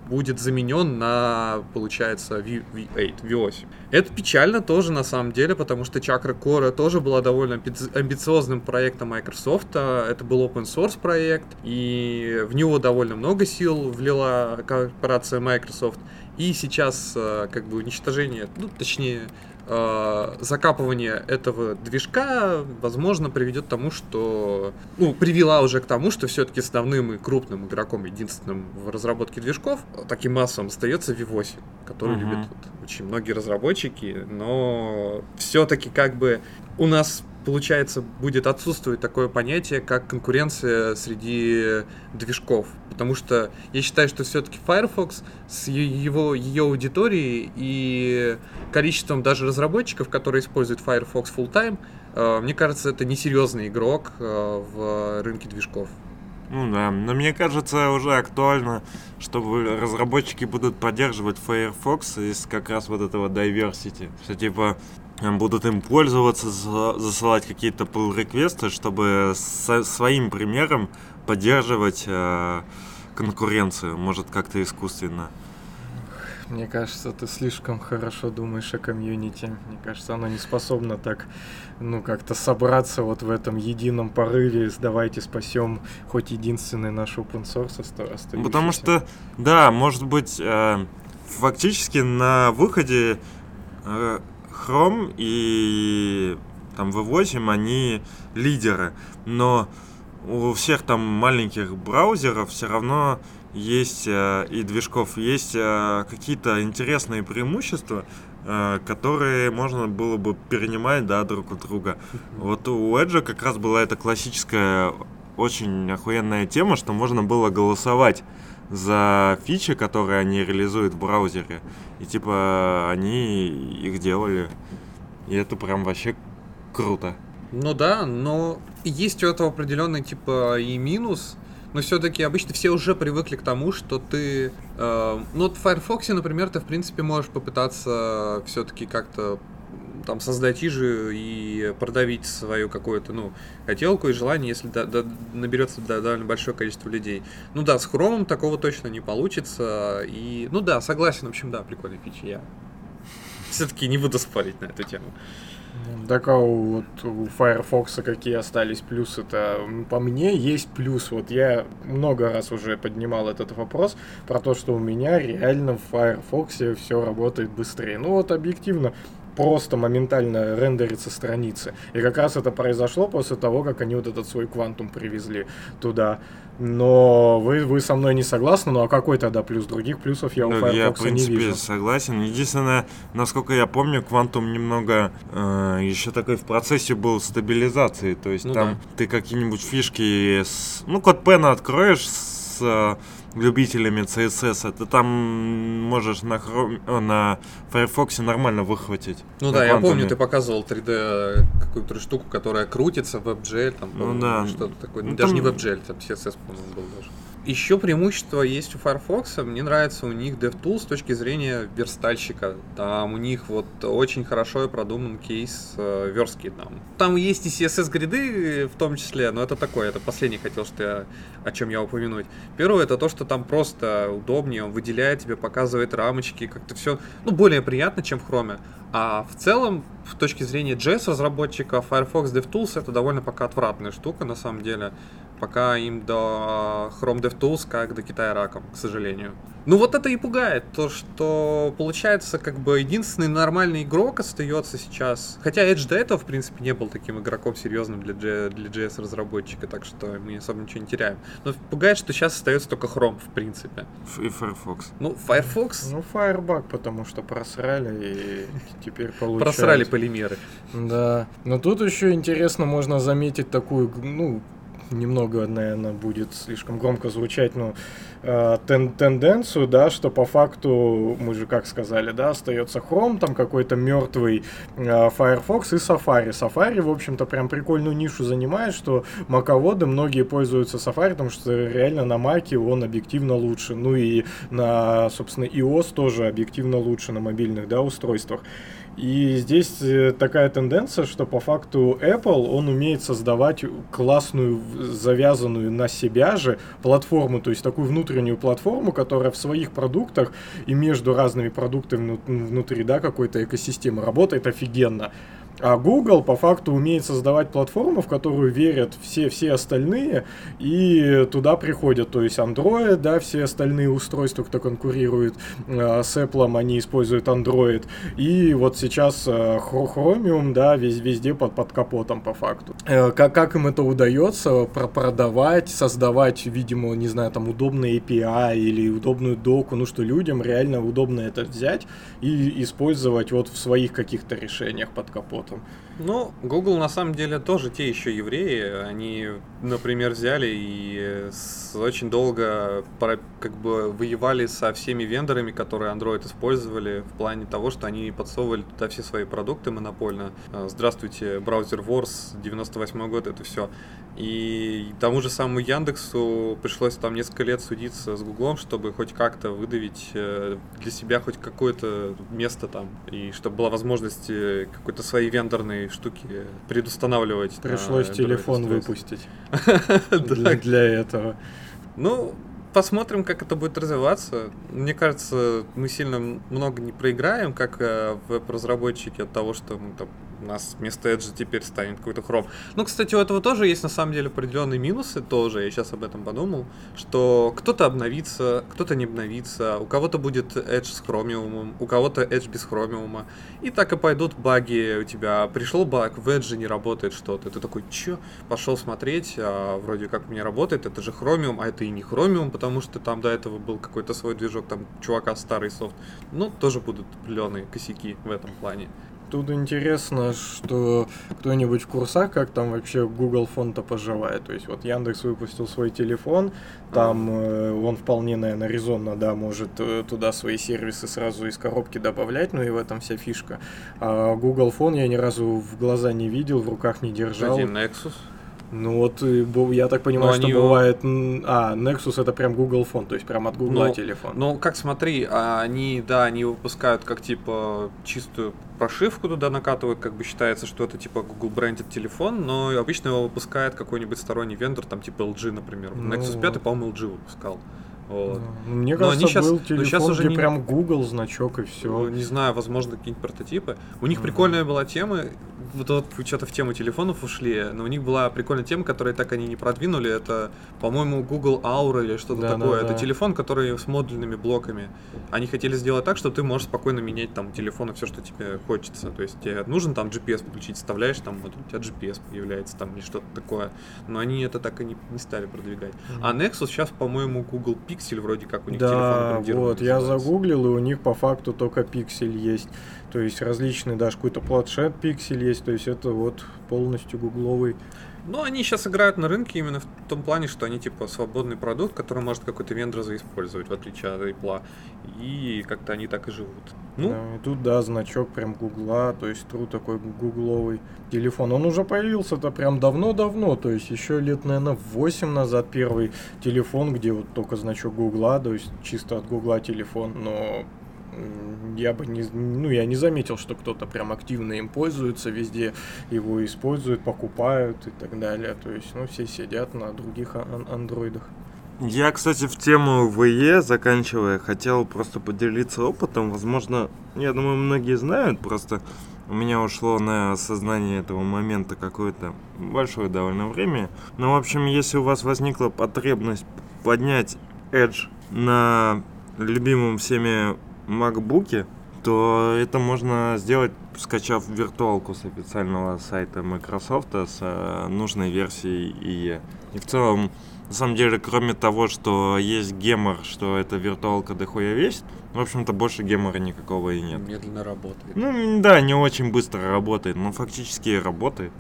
будет заменен на, получается, V- V8, V8. Это печально тоже на самом деле, потому что Chakra Core тоже была довольно амби- амбициозным проектом Microsoft. Это был open source проект, и в него довольно много сил влила корпорация Microsoft. И сейчас э, как бы уничтожение, ну точнее э, закапывание этого движка, возможно, приведет к тому, что... Ну, привела уже к тому, что все-таки основным и крупным игроком, единственным в разработке движков, таким массовым, остается V8, который Мгм. любят вот очень многие разработчики, но все-таки как бы у нас получается, будет отсутствовать такое понятие, как конкуренция среди движков. Потому что я считаю, что все-таки Firefox с его, ее аудиторией и количеством даже разработчиков, которые используют Firefox full-time, э, мне кажется, это несерьезный игрок э, в рынке движков. Ну да, но мне кажется уже актуально, чтобы разработчики будут поддерживать Firefox из как раз вот этого diversity. Что типа будут им пользоваться, за- засылать какие-то pull реквесты чтобы со- своим примером поддерживать э, конкуренцию, может как-то искусственно. Мне кажется, ты слишком хорошо думаешь о комьюнити. Мне кажется, оно не способно так, ну, как-то собраться вот в этом едином порыве. Давайте спасем хоть единственный наш open source оста- остающийся. Потому что, да, может быть, э, фактически на выходе э, Chrome и там V8 они лидеры, но у всех там маленьких браузеров все равно есть э, и движков есть э, какие-то интересные преимущества, э, которые можно было бы перенимать да, друг у друга. Вот у Edge как раз была эта классическая очень охуенная тема, что можно было голосовать за фичи, которые они реализуют в браузере. И типа они их делали. И это прям вообще круто. Ну да, но есть у этого определенный типа и минус. Но все-таки обычно все уже привыкли к тому, что ты... э, ну вот в Firefox, например, ты в принципе можешь попытаться все-таки как-то там создать иже и продавить свою какую-то, ну, хотелку и желание, если до- до- наберется до- довольно большое количество людей. Ну да, с Chrome такого точно не получится. И, ну да, согласен, в общем, да, прикольная фича. Я все-таки не буду спорить на эту тему. Так а вот у Firefox какие остались плюсы-то? М, По мне есть плюс. Вот я много раз уже поднимал этот вопрос про то, что у меня реально в Firefox все работает быстрее. Ну вот объективно просто моментально рендерится страницы. И как раз это произошло после того, как они вот этот свой квантум привезли туда. Но вы, вы со мной не согласны, ну а какой тогда плюс? Других плюсов я у Ну, Firefox я, в принципе, не вижу. согласен. Единственное, насколько я помню, Quantum немного э, еще такой в процессе был стабилизации. То есть Ну там ты какие-нибудь фишки с... Ну, код пена откроешь с э, любителями CSS, ты там можешь на, Chrome, на Firefox нормально выхватить. Ну да, я помню, ты показывал 3D какую-то штуку, которая крутится в WebGL, там, Ну да. что-то такое. Ну даже там- не WebGL, там CSS, по-моему, был даже. Еще преимущество есть у Firefox. Мне нравится у них DevTools с точки зрения верстальщика. Там у них вот очень хорошо продуман кейс э, верстки. Там. там есть и CSS-гриды в том числе, но это такое, это последний хотел, что я, о чем я упомянуть. Первое, это то, что там просто удобнее, он выделяет тебе, показывает рамочки, как-то все, ну, более приятно, чем в Chrome. А в целом, в точке зрения JS-разработчика, Firefox DevTools это довольно пока отвратная штука, на самом деле. Пока им до Chrome DevTools, как до Китая раком, к сожалению. Ну вот это и пугает, то что получается как бы единственный нормальный игрок остается сейчас. Хотя Edge до этого, в принципе, не был таким игроком серьезным для, для JS-разработчика, так что мы особо ничего не теряем. Но пугает, что сейчас остается только Chrome, в принципе. И Firefox. Ну, Firefox Ну, Firebug, потому что просрали и теперь получается. просрали полимеры. Да. Но тут еще интересно, можно заметить такую, ну, немного, наверное, будет слишком громко звучать, но э, тен- тенденцию, да, что по факту, мы же как сказали, да, остается Chrome, там какой-то мертвый э, Firefox и Safari. Safari, в общем-то, прям прикольную нишу занимает, что маководы многие пользуются Safari, потому что реально на Маке он объективно лучше. Ну и на, собственно, iOS тоже объективно лучше на мобильных, да, устройствах. И здесь э, такая тенденция, что по факту Apple, он умеет создавать классную завязанную на себя же платформу, то есть такую внутреннюю платформу, которая в своих продуктах и между разными продуктами внутри, да, какой-то экосистемы работает офигенно. А Google по факту умеет создавать платформу, в которую верят все, все остальные, и туда приходят, то есть Android, да, все остальные устройства, кто конкурирует э, с Apple, они используют Android, и вот сейчас э, Chromium, да, вез, везде под, под капотом по факту. Э, как, как им это удается про продавать, создавать, видимо, не знаю, там удобные API или удобную доку, ну что людям реально удобно это взять и использовать вот в своих каких-то решениях под капотом работу. Ну, Google на самом деле тоже те еще евреи. Они, например, взяли и очень долго как бы воевали со всеми вендорами, которые Android использовали в плане того, что они подсовывали туда все свои продукты монопольно. А, здравствуйте, браузер Wars, 98 год, это все. И тому же самому Яндексу пришлось там несколько лет судиться с Гуглом, чтобы хоть как-то выдавить э, для себя хоть какое-то место там, и чтобы была возможность э, какой-то своей вендорной штуки предустанавливать. Пришлось телефон выпустить для этого. Ну, посмотрим, как это будет развиваться. Мне кажется, мы сильно много не проиграем, как э, веб-разработчики от того, что мы там у нас вместо Edge теперь станет какой-то хром. Ну, кстати, у этого тоже есть на самом деле определенные минусы тоже, я сейчас об этом подумал, что кто-то обновится, кто-то не обновится, у кого-то будет Edge с хромиумом, у кого-то Edge без хромиума, и так и пойдут баги у тебя. Пришел баг, в Edge не работает что-то, ты такой, чё? Пошел смотреть, а вроде как у меня работает, это же хромиум, а это и не хромиум, потому что там до этого был какой-то свой движок, там чувака старый софт. Ну, тоже будут определенные косяки в этом плане. Тут интересно, что кто-нибудь в курсах, как там вообще Google фон-то поживает. То есть вот Яндекс выпустил свой телефон, там э, он вполне, наверное, резонно, да, может э, туда свои сервисы сразу из коробки добавлять, ну и в этом вся фишка. А Google фон я ни разу в глаза не видел, в руках не держал. Один Nexus. Ну вот, я так понимаю, Но что они... бывает... А, Nexus это прям Google фон, то есть прям от Google ну, телефон. Ну, как смотри, а они, да, они выпускают как типа чистую прошивку туда накатывают, как бы считается, что это типа Google брендит телефон, но обычно его выпускает какой-нибудь сторонний вендор, там типа LG, например. Ну, Nexus 5, по-моему, LG выпускал. Вот. Ну, мне кажется, они сейчас, был телефон, сейчас уже где не... прям Google значок и все. Ну, не знаю, возможно, какие-нибудь прототипы. У них mm-hmm. прикольная была тема, вот, что-то в тему телефонов ушли, но у них была прикольная тема, которую так они не продвинули. Это, по-моему, Google Aura или что-то да, такое. Да, это да. телефон, который с модульными блоками. Они хотели сделать так, что ты можешь спокойно менять там телефоны все, что тебе хочется. То есть тебе нужен там GPS подключить, вставляешь там, вот у тебя GPS появляется там или что-то такое. Но они это так и не, не стали продвигать. Mm-hmm. А Nexus сейчас, по-моему, Google Pixel вроде как у них да, телефон вот, я загуглил, и у них по факту только Pixel есть. То есть различный даже какой-то планшет Pixel есть, то есть это вот полностью гугловый. Ну, они сейчас играют на рынке именно в том плане, что они типа свободный продукт, который может какой-то вендор заиспользовать, в отличие от Apple. И как-то они так и живут. Ну, да, и тут, да, значок прям Гугла, то есть тру такой гугловый телефон. Он уже появился-то прям давно-давно, то есть еще лет, наверное, 8 назад первый телефон, где вот только значок Гугла, то есть чисто от Гугла телефон, но я бы не, ну, я не заметил, что кто-то прям активно им пользуется, везде его используют, покупают и так далее. То есть, ну, все сидят на других ан- андроидах. Я, кстати, в тему ВЕ заканчивая, хотел просто поделиться опытом. Возможно, я думаю, многие знают, просто у меня ушло на осознание этого момента какое-то большое довольно время. Но, в общем, если у вас возникла потребность поднять Edge на любимом всеми макбуке, то это можно сделать, скачав виртуалку с официального сайта Microsoft с э, нужной версией IE. И в целом, на самом деле, кроме того, что есть гемор, что эта виртуалка дохуя весит, в общем-то, больше гемора никакого и нет. Медленно работает. Ну, да, не очень быстро работает, но фактически работает.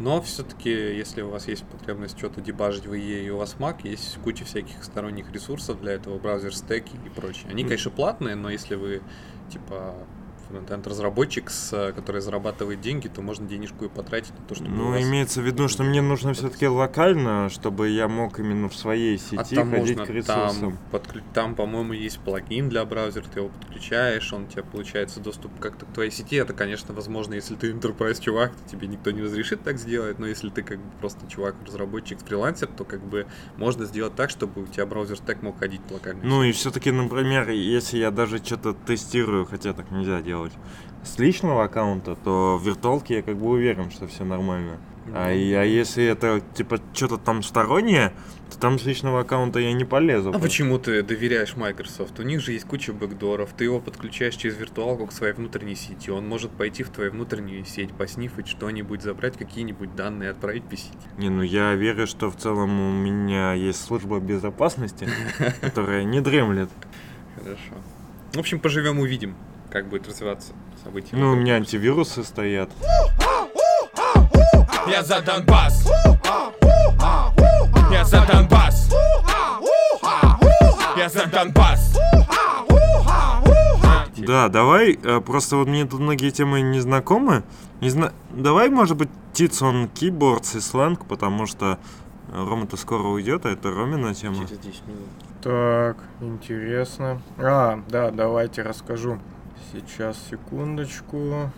Но все-таки, если у вас есть потребность что-то дебажить в IE и у вас Mac, есть куча всяких сторонних ресурсов для этого, браузер стеки и прочее. Они, конечно, платные, но если вы типа фронтенд-разработчик, э, который зарабатывает деньги, то можно денежку и потратить на то, чтобы Ну, вас- имеется в виду, что мне нужно все-таки локально, чтобы я мог именно в своей А сети там ходить можно, к ресурсам. там, подклю- там, по-моему, есть плагин для браузера, ты его подключаешь, он у тебя получается доступ как-то к твоей сети. Это, конечно, возможно, если ты enterprise чувак, то тебе никто не разрешит так сделать, но если ты как бы просто чувак, разработчик, фрилансер, то как бы можно сделать так, чтобы у тебя браузер стек мог ходить локально. Ну и все-таки, например, если я даже что-то тестирую, хотя так нельзя делать, с личного аккаунта, то в виртуалке я как бы уверен, что все нормально. А, а если это типа что-то там стороннее, то там с личного аккаунта я не полезу. А почему ты доверяешь Microsoft? У них же есть куча бэкдоров. Ты его подключаешь через виртуалку к своей внутренней сети. Он может пойти в твою внутреннюю сеть, поснифать что-нибудь, забрать какие-нибудь данные, отправить по сети. Не, ну я верю, что в целом у меня есть служба безопасности, которая не дремлет. Хорошо. В общем, поживем увидим, как будет развиваться событие. Ну, у меня антивирусы стоят. Я за Донбасс Я за Донбасс Я за Донбасс Да, давай, э, просто вот мне тут многие темы не знакомы. Не зна... Давай, может быть, Титсон Keyboards и сленг, потому что Рома-то скоро уйдет, а это Ромина тема. Через 10 минут. Так, интересно. А, да, давайте расскажу. Сейчас, секундочку.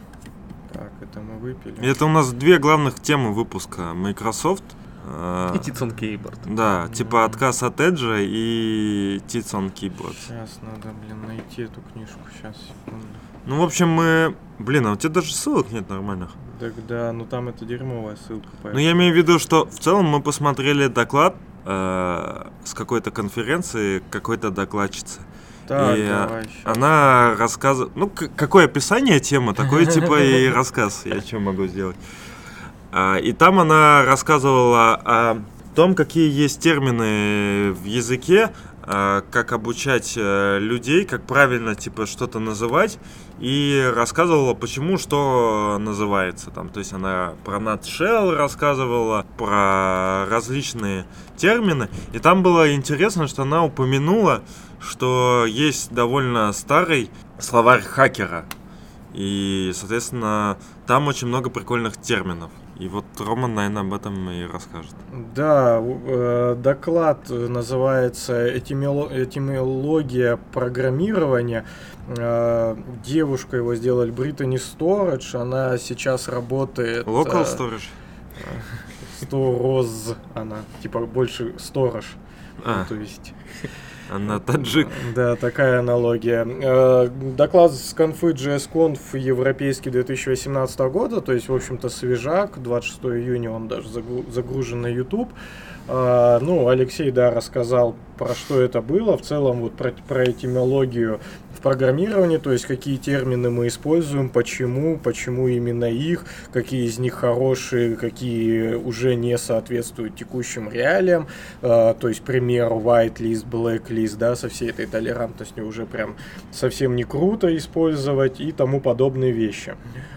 Так, это мы выпили. Это у нас две главных темы выпуска. Microsoft. э, И Титсон Кейборд. Да, типа отказ от Edge и Титсон Keyboards. Сейчас надо, блин, найти эту книжку. Сейчас, секунду. Ну, в общем, мы... Блин, а у тебя даже ссылок нет нормальных. Так да, ну там это дерьмовая ссылка. Ну, поэтому- я имею в виду, что в целом мы посмотрели доклад э, с какой-то конференции какой-то докладчицы. Так, и, а, давай. Она рассказывает... Ну, какое описание темы, такое типа и рассказ. Я что могу сделать? А, И там она рассказывала о том, какие есть термины в языке, а, как обучать э, людей, как правильно типа что-то называть, и рассказывала, почему что называется. Там, то есть она про nutshell рассказывала, про различные термины. И там было интересно, что она упомянула, что есть довольно старый словарь хакера. И, соответственно, там очень много прикольных терминов. И вот Роман, наверное, об этом и расскажет. Да, э, доклад называется «Этимело- «Этимология программирования». Э, девушка его сделали Британи Сторидж, она сейчас работает... Local э, storage? Стороз, она, типа больше сторож. А, То есть, она таджик. да, такая аналогия. Э, Доклад с конфы JSConf европейский 2018 года, то есть, в общем-то, свежак, 26 июня он даже загру- загружен на YouTube. А, Ну, Алексей, да, рассказал, про что это было, в целом вот про, про этимологию программировании, то есть какие термины мы используем, почему, почему именно их, какие из них хорошие, какие уже не соответствуют текущим реалиям, А, то есть пример whitelist, blacklist, да, со всей этой толерантностью уже прям совсем не круто использовать и тому подобные вещи.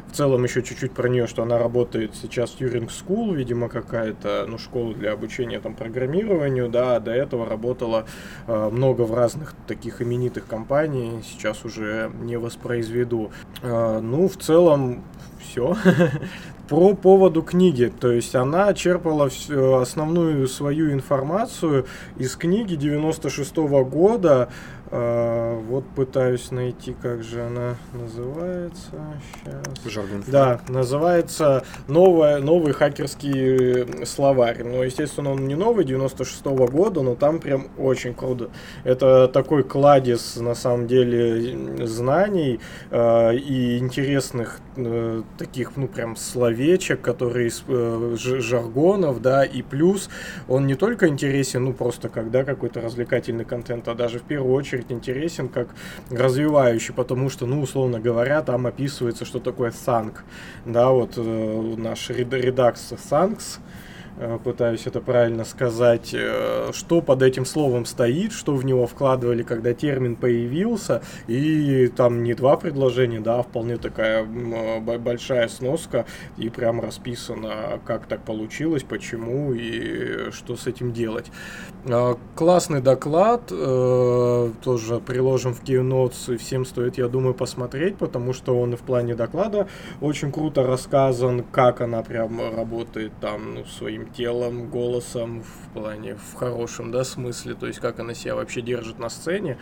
В целом еще чуть-чуть про нее, что она работает сейчас в Turing School, видимо, какая-то, ну, школа для обучения там программированию, да, до этого работала э, много в разных таких именитых компаний, сейчас уже не воспроизведу. Э, ну, в целом, все. Про поводу книги, то есть она черпала всю основную свою информацию из книги 96 года. Э, вот пытаюсь найти, как же она называется. Сейчас. Жаргон. Да, называется новая, новый хакерский э, словарь. Ну, естественно, он не новый, 96 года, но там прям очень круто. Это такой кладезь, на самом деле, знаний э, и интересных э, таких, ну, прям словечек, которые из э, жаргонов, да, и плюс он не только интересен, ну, просто когда какой-то развлекательный контент, а даже в первую очередь интересен как развивающий, потому что, ну, условно говоря, там описывается, что такое thank, да, вот э, наш ред- редакс э, пытаюсь это правильно сказать, э, что под этим словом стоит, что в него вкладывали, когда термин появился, и там не два предложения, да, а вполне такая большая сноска, и прям расписано, как так получилось, почему и что с этим делать. Классный доклад, тоже приложим в Keynotes, всем стоит, я думаю, посмотреть, потому что он и в плане доклада очень круто рассказан, как она прям работает там, ну, своим телом, голосом, в плане, в хорошем, да, смысле, то есть как она себя вообще держит на сцене.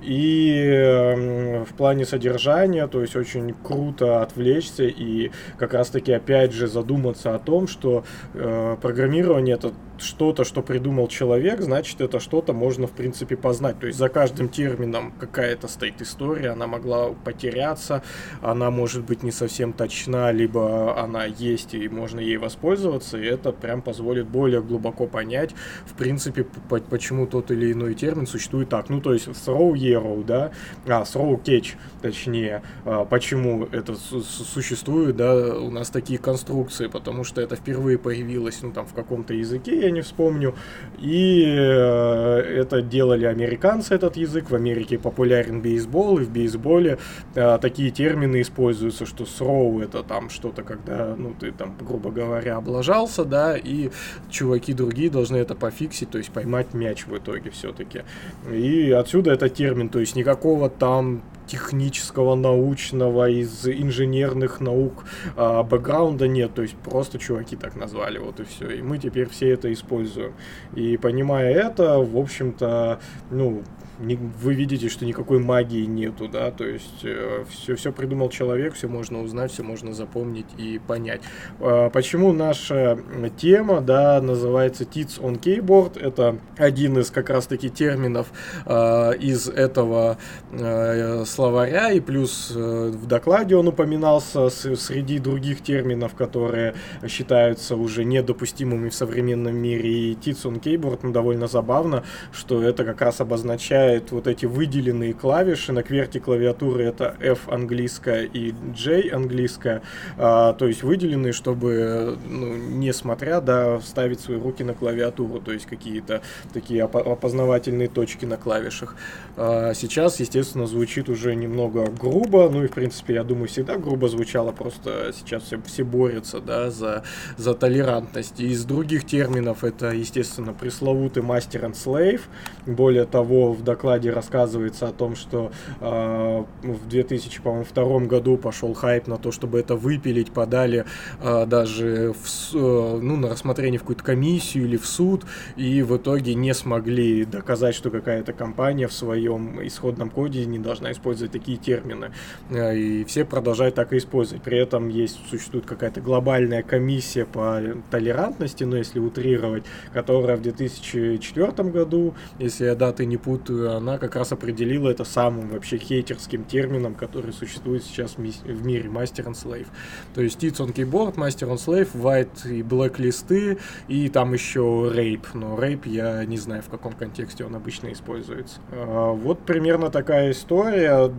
И э, в плане содержания, то есть очень круто отвлечься и как раз-таки опять же задуматься о том, что э, программирование это что-то, что придумал человек, значит, это что-то можно, в принципе, познать. То есть за каждым термином какая-то стоит история, она могла потеряться, она может быть не совсем точна, либо она есть и можно ей воспользоваться, и это прям позволит более глубоко понять, в принципе, почему тот или иной термин существует так. Ну, то есть throw arrow, да, а, throw catch, точнее, а, почему это существует, да, у нас такие конструкции, потому что это впервые появилось, ну, там, в каком-то языке, я не вспомню. И э, это делали американцы, этот язык. В Америке популярен бейсбол, и в бейсболе э, такие термины используются, что throw это там что-то, когда, ну, ты там, грубо говоря, облажался, да, и чуваки другие должны это пофиксить, то есть поймать мяч в итоге все-таки. И отсюда этот термин, то есть никакого там технического, научного, из инженерных наук а, бэкграунда нет, то есть просто чуваки так назвали, вот и все. И мы теперь все это используем. И понимая это, в общем-то, ну, не, вы видите, что никакой магии нету, да, то есть э, все, все придумал человек, все можно узнать, все можно запомнить и понять. Э, почему наша тема, да, называется Tits on Keyboard, это один из как раз-таки терминов э, из этого э, словаря, и плюс э, в докладе он упоминался с, среди других терминов, которые считаются уже недопустимыми в современном мире, и Tits on Keyboard, ну, довольно забавно, что это как раз обозначает выделяет вот эти выделенные клавиши. На кверте клавиатуры это F английская и J английская. А, то есть выделенные, чтобы, ну, несмотря, да, ставить свои руки на клавиатуру. То есть какие-то такие опознавательные точки на клавишах. А, сейчас, естественно, звучит уже немного грубо. Ну и, в принципе, я думаю, всегда грубо звучало. Просто сейчас все, все борются, да, за, за толерантность. Из других терминов это, естественно, пресловутый мастер and slave. Более того, в докладе рассказывается о том, что э, в 2002 году пошел хайп на то, чтобы это выпилить, подали э, даже в, э, ну, на рассмотрение в какую-то комиссию или в суд, и в итоге не смогли доказать, что какая-то компания в своем исходном коде не должна использовать такие термины. Э, и все продолжают так и использовать. При этом есть, существует какая-то глобальная комиссия по толерантности, но если утрировать, которая в 2004 году, если я даты не путаю, она как раз определила это самым вообще хейтерским термином, который существует сейчас в мире, Master and Slave. То есть Tits on Keyboard, Master and Slave, White и Black листы, и там еще Rape. Но Rape я не знаю, в каком контексте он обычно используется. А, вот примерно такая история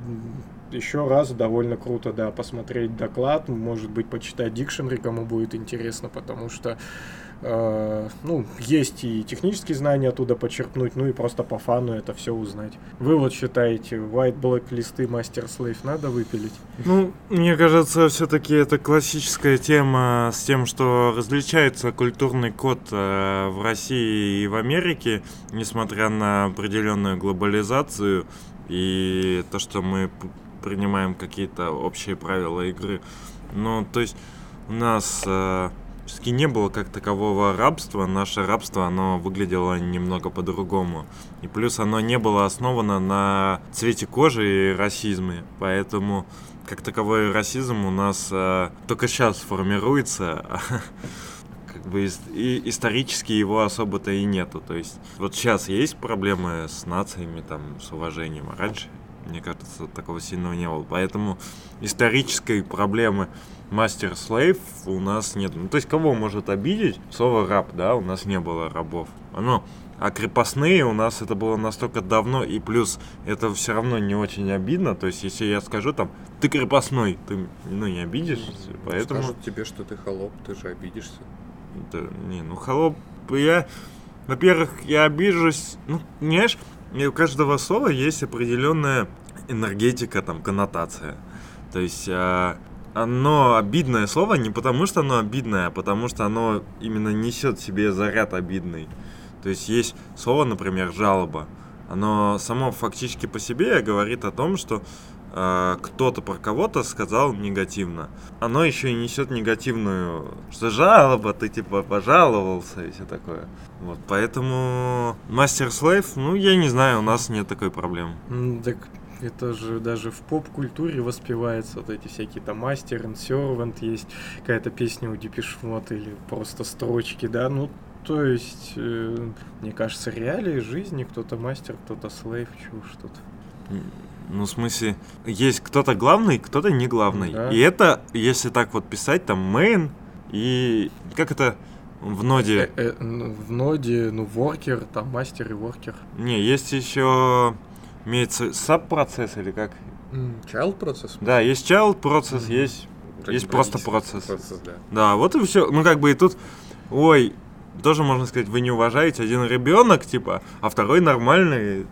еще раз довольно круто, да, посмотреть доклад, может быть, почитать дикшенри, кому будет интересно, потому что ну, есть и технические знания оттуда почерпнуть, ну и просто по фану это все узнать. Вы вот считаете, white black листы Master Slave надо выпилить? Ну, мне кажется, все-таки это классическая тема с тем, что различается культурный код э, в России и в Америке, несмотря на определенную глобализацию и то, что мы принимаем какие-то общие правила игры. Ну, то есть у нас все-таки не было как такового рабства. Наше рабство, оно выглядело немного по-другому. И плюс оно не было основано на цвете кожи и расизме. Поэтому как таковой расизм у нас э, только сейчас формируется. как бы и исторически его особо-то и нету. То есть вот сейчас есть проблемы с нациями, там, с уважением, а раньше, мне кажется, такого сильного не было. Поэтому исторической проблемы мастер-слейв у нас нет. Ну, то есть, кого может обидеть? Слово раб, да, у нас не было рабов. Оно, а крепостные у нас это было настолько давно, и плюс это все равно не очень обидно. То есть, если я скажу там, ты крепостной, ты, ну, не обидишься, поэтому... Скажут тебе, что ты холоп, ты же обидишься. Это, не, ну холоп, я, во-первых, я обижусь, ну, понимаешь, и у каждого слова есть определенная энергетика, там, коннотация. То есть а, оно обидное слово не потому, что оно обидное, а потому что оно именно несет в себе заряд обидный. То есть есть слово, например, жалоба. Оно само фактически по себе говорит о том, что э, кто-то про кого-то сказал негативно. Оно еще и несет негативную, что жалоба, ты типа пожаловался и все такое. Вот, поэтому мастер слейв, ну я не знаю, у нас нет такой проблемы. Так это же даже в поп-культуре воспевается вот эти всякие там мастер servant, есть какая-то песня у Mode или просто строчки, да, ну то есть, э, мне кажется, реалии жизни, кто-то мастер, кто-то слейв, чушь тут. Ну, в смысле, есть кто-то главный, кто-то не главный. Да. И это, если так вот писать, там мейн и как это в ноде. Э, э, ну, в ноде, ну, воркер, там мастер и воркер. Не, есть еще имеется саб-процесс или как? Child процесс? Да, есть child процесс, Мгм. есть. Есть просто процесс. Процесс, да. Да, вот и все. Ну, как бы и тут, ой, тоже можно сказать, вы не уважаете один ребенок, типа, а второй нормальный.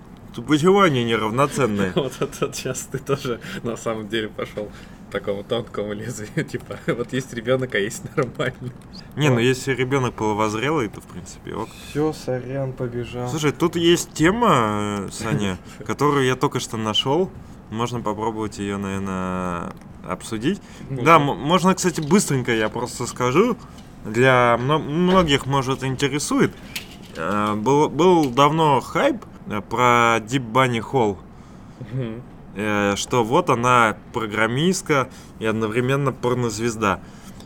Почему они неравноценные? Вот это сейчас ты тоже на самом деле пошел такому тонкому лезвию. Типа, вот есть ребенок, а есть нормальный. Не, ну если ребенок половозрелый, то в принципе ок. Все, сорян, побежал. Слушай, тут есть тема, Саня, которую я только что нашел. Можно попробовать ее, наверное, обсудить. Да, можно, кстати, быстренько я просто скажу. Для мно- многих, может, интересует. Э, Был, был давно хайп э, про Deep Bunny Hall. Э, что вот она программистка и одновременно порнозвезда.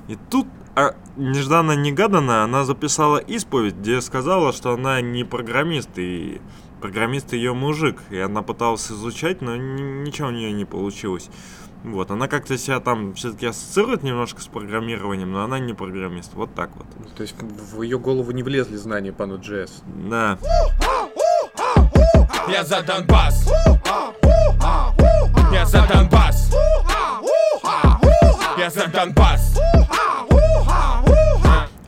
И тут а, нежданно-негаданно она записала исповедь, где сказала, что она не программист, и программист ее мужик. И она пыталась изучать, но ни- ничего у нее не получилось. Вот, она как-то себя там все-таки ассоциирует немножко с программированием, но она не программист. Вот так вот. То есть в ее голову не влезли знания по Node.js. Да. Я за Донбасс. Я за Донбасс. Я за Донбасс.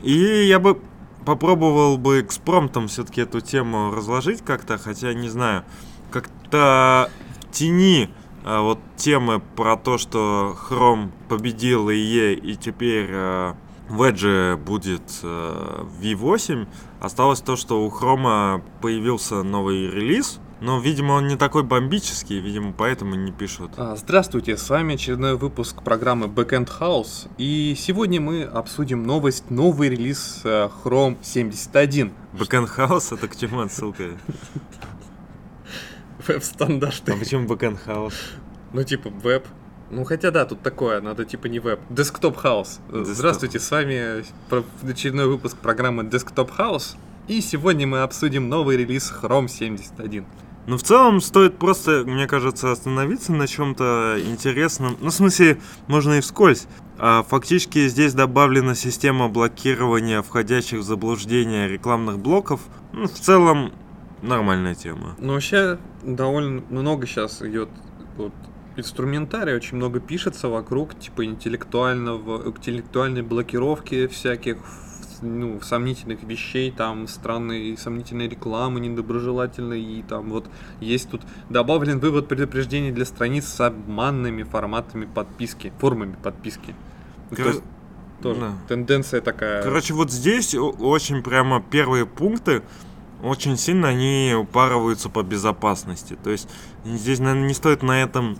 И я бы попробовал бы экспромтом все-таки эту тему разложить как-то, хотя не знаю, как-то в тени а, вот темы про то, что Chrome победил IE и теперь а, в Edge будет а, V8, осталось то, что у Chrome появился новый релиз, но, видимо, он не такой бомбический, видимо, поэтому не пишут. А, Здравствуйте, с вами очередной выпуск программы Backend House. И сегодня мы обсудим новость, новый релиз э, Chrome 71. Backend House, это к чему отсылка? Веб-стандарты. А почему Backend House? Ну, типа, веб. Ну, хотя да, тут такое, надо типа не веб. Desktop House. Э. Здравствуйте, с вами очередной выпуск программы Desktop House. И сегодня мы обсудим новый релиз Chrome 71. Ну, в целом, стоит просто, мне кажется, остановиться на чем-то интересном. Ну, в смысле, можно и вскользь. А, фактически здесь добавлена система блокирования входящих в заблуждение рекламных блоков. Ну, в целом, нормальная тема. Ну, вообще, довольно много сейчас идет вот, инструментарий, очень много пишется вокруг, типа, интеллектуального, интеллектуальной блокировки всяких ну, сомнительных вещей, там, странной, сомнительной рекламы, недоброжелательной, и там вот есть тут добавлен вывод предупреждений для страниц с обманными форматами подписки, формами подписки. Ну, То Кор- есть тоже да. тенденция такая. Короче, вот здесь очень прямо первые пункты, очень сильно они упарываются по безопасности. То есть здесь, наверное, не стоит на этом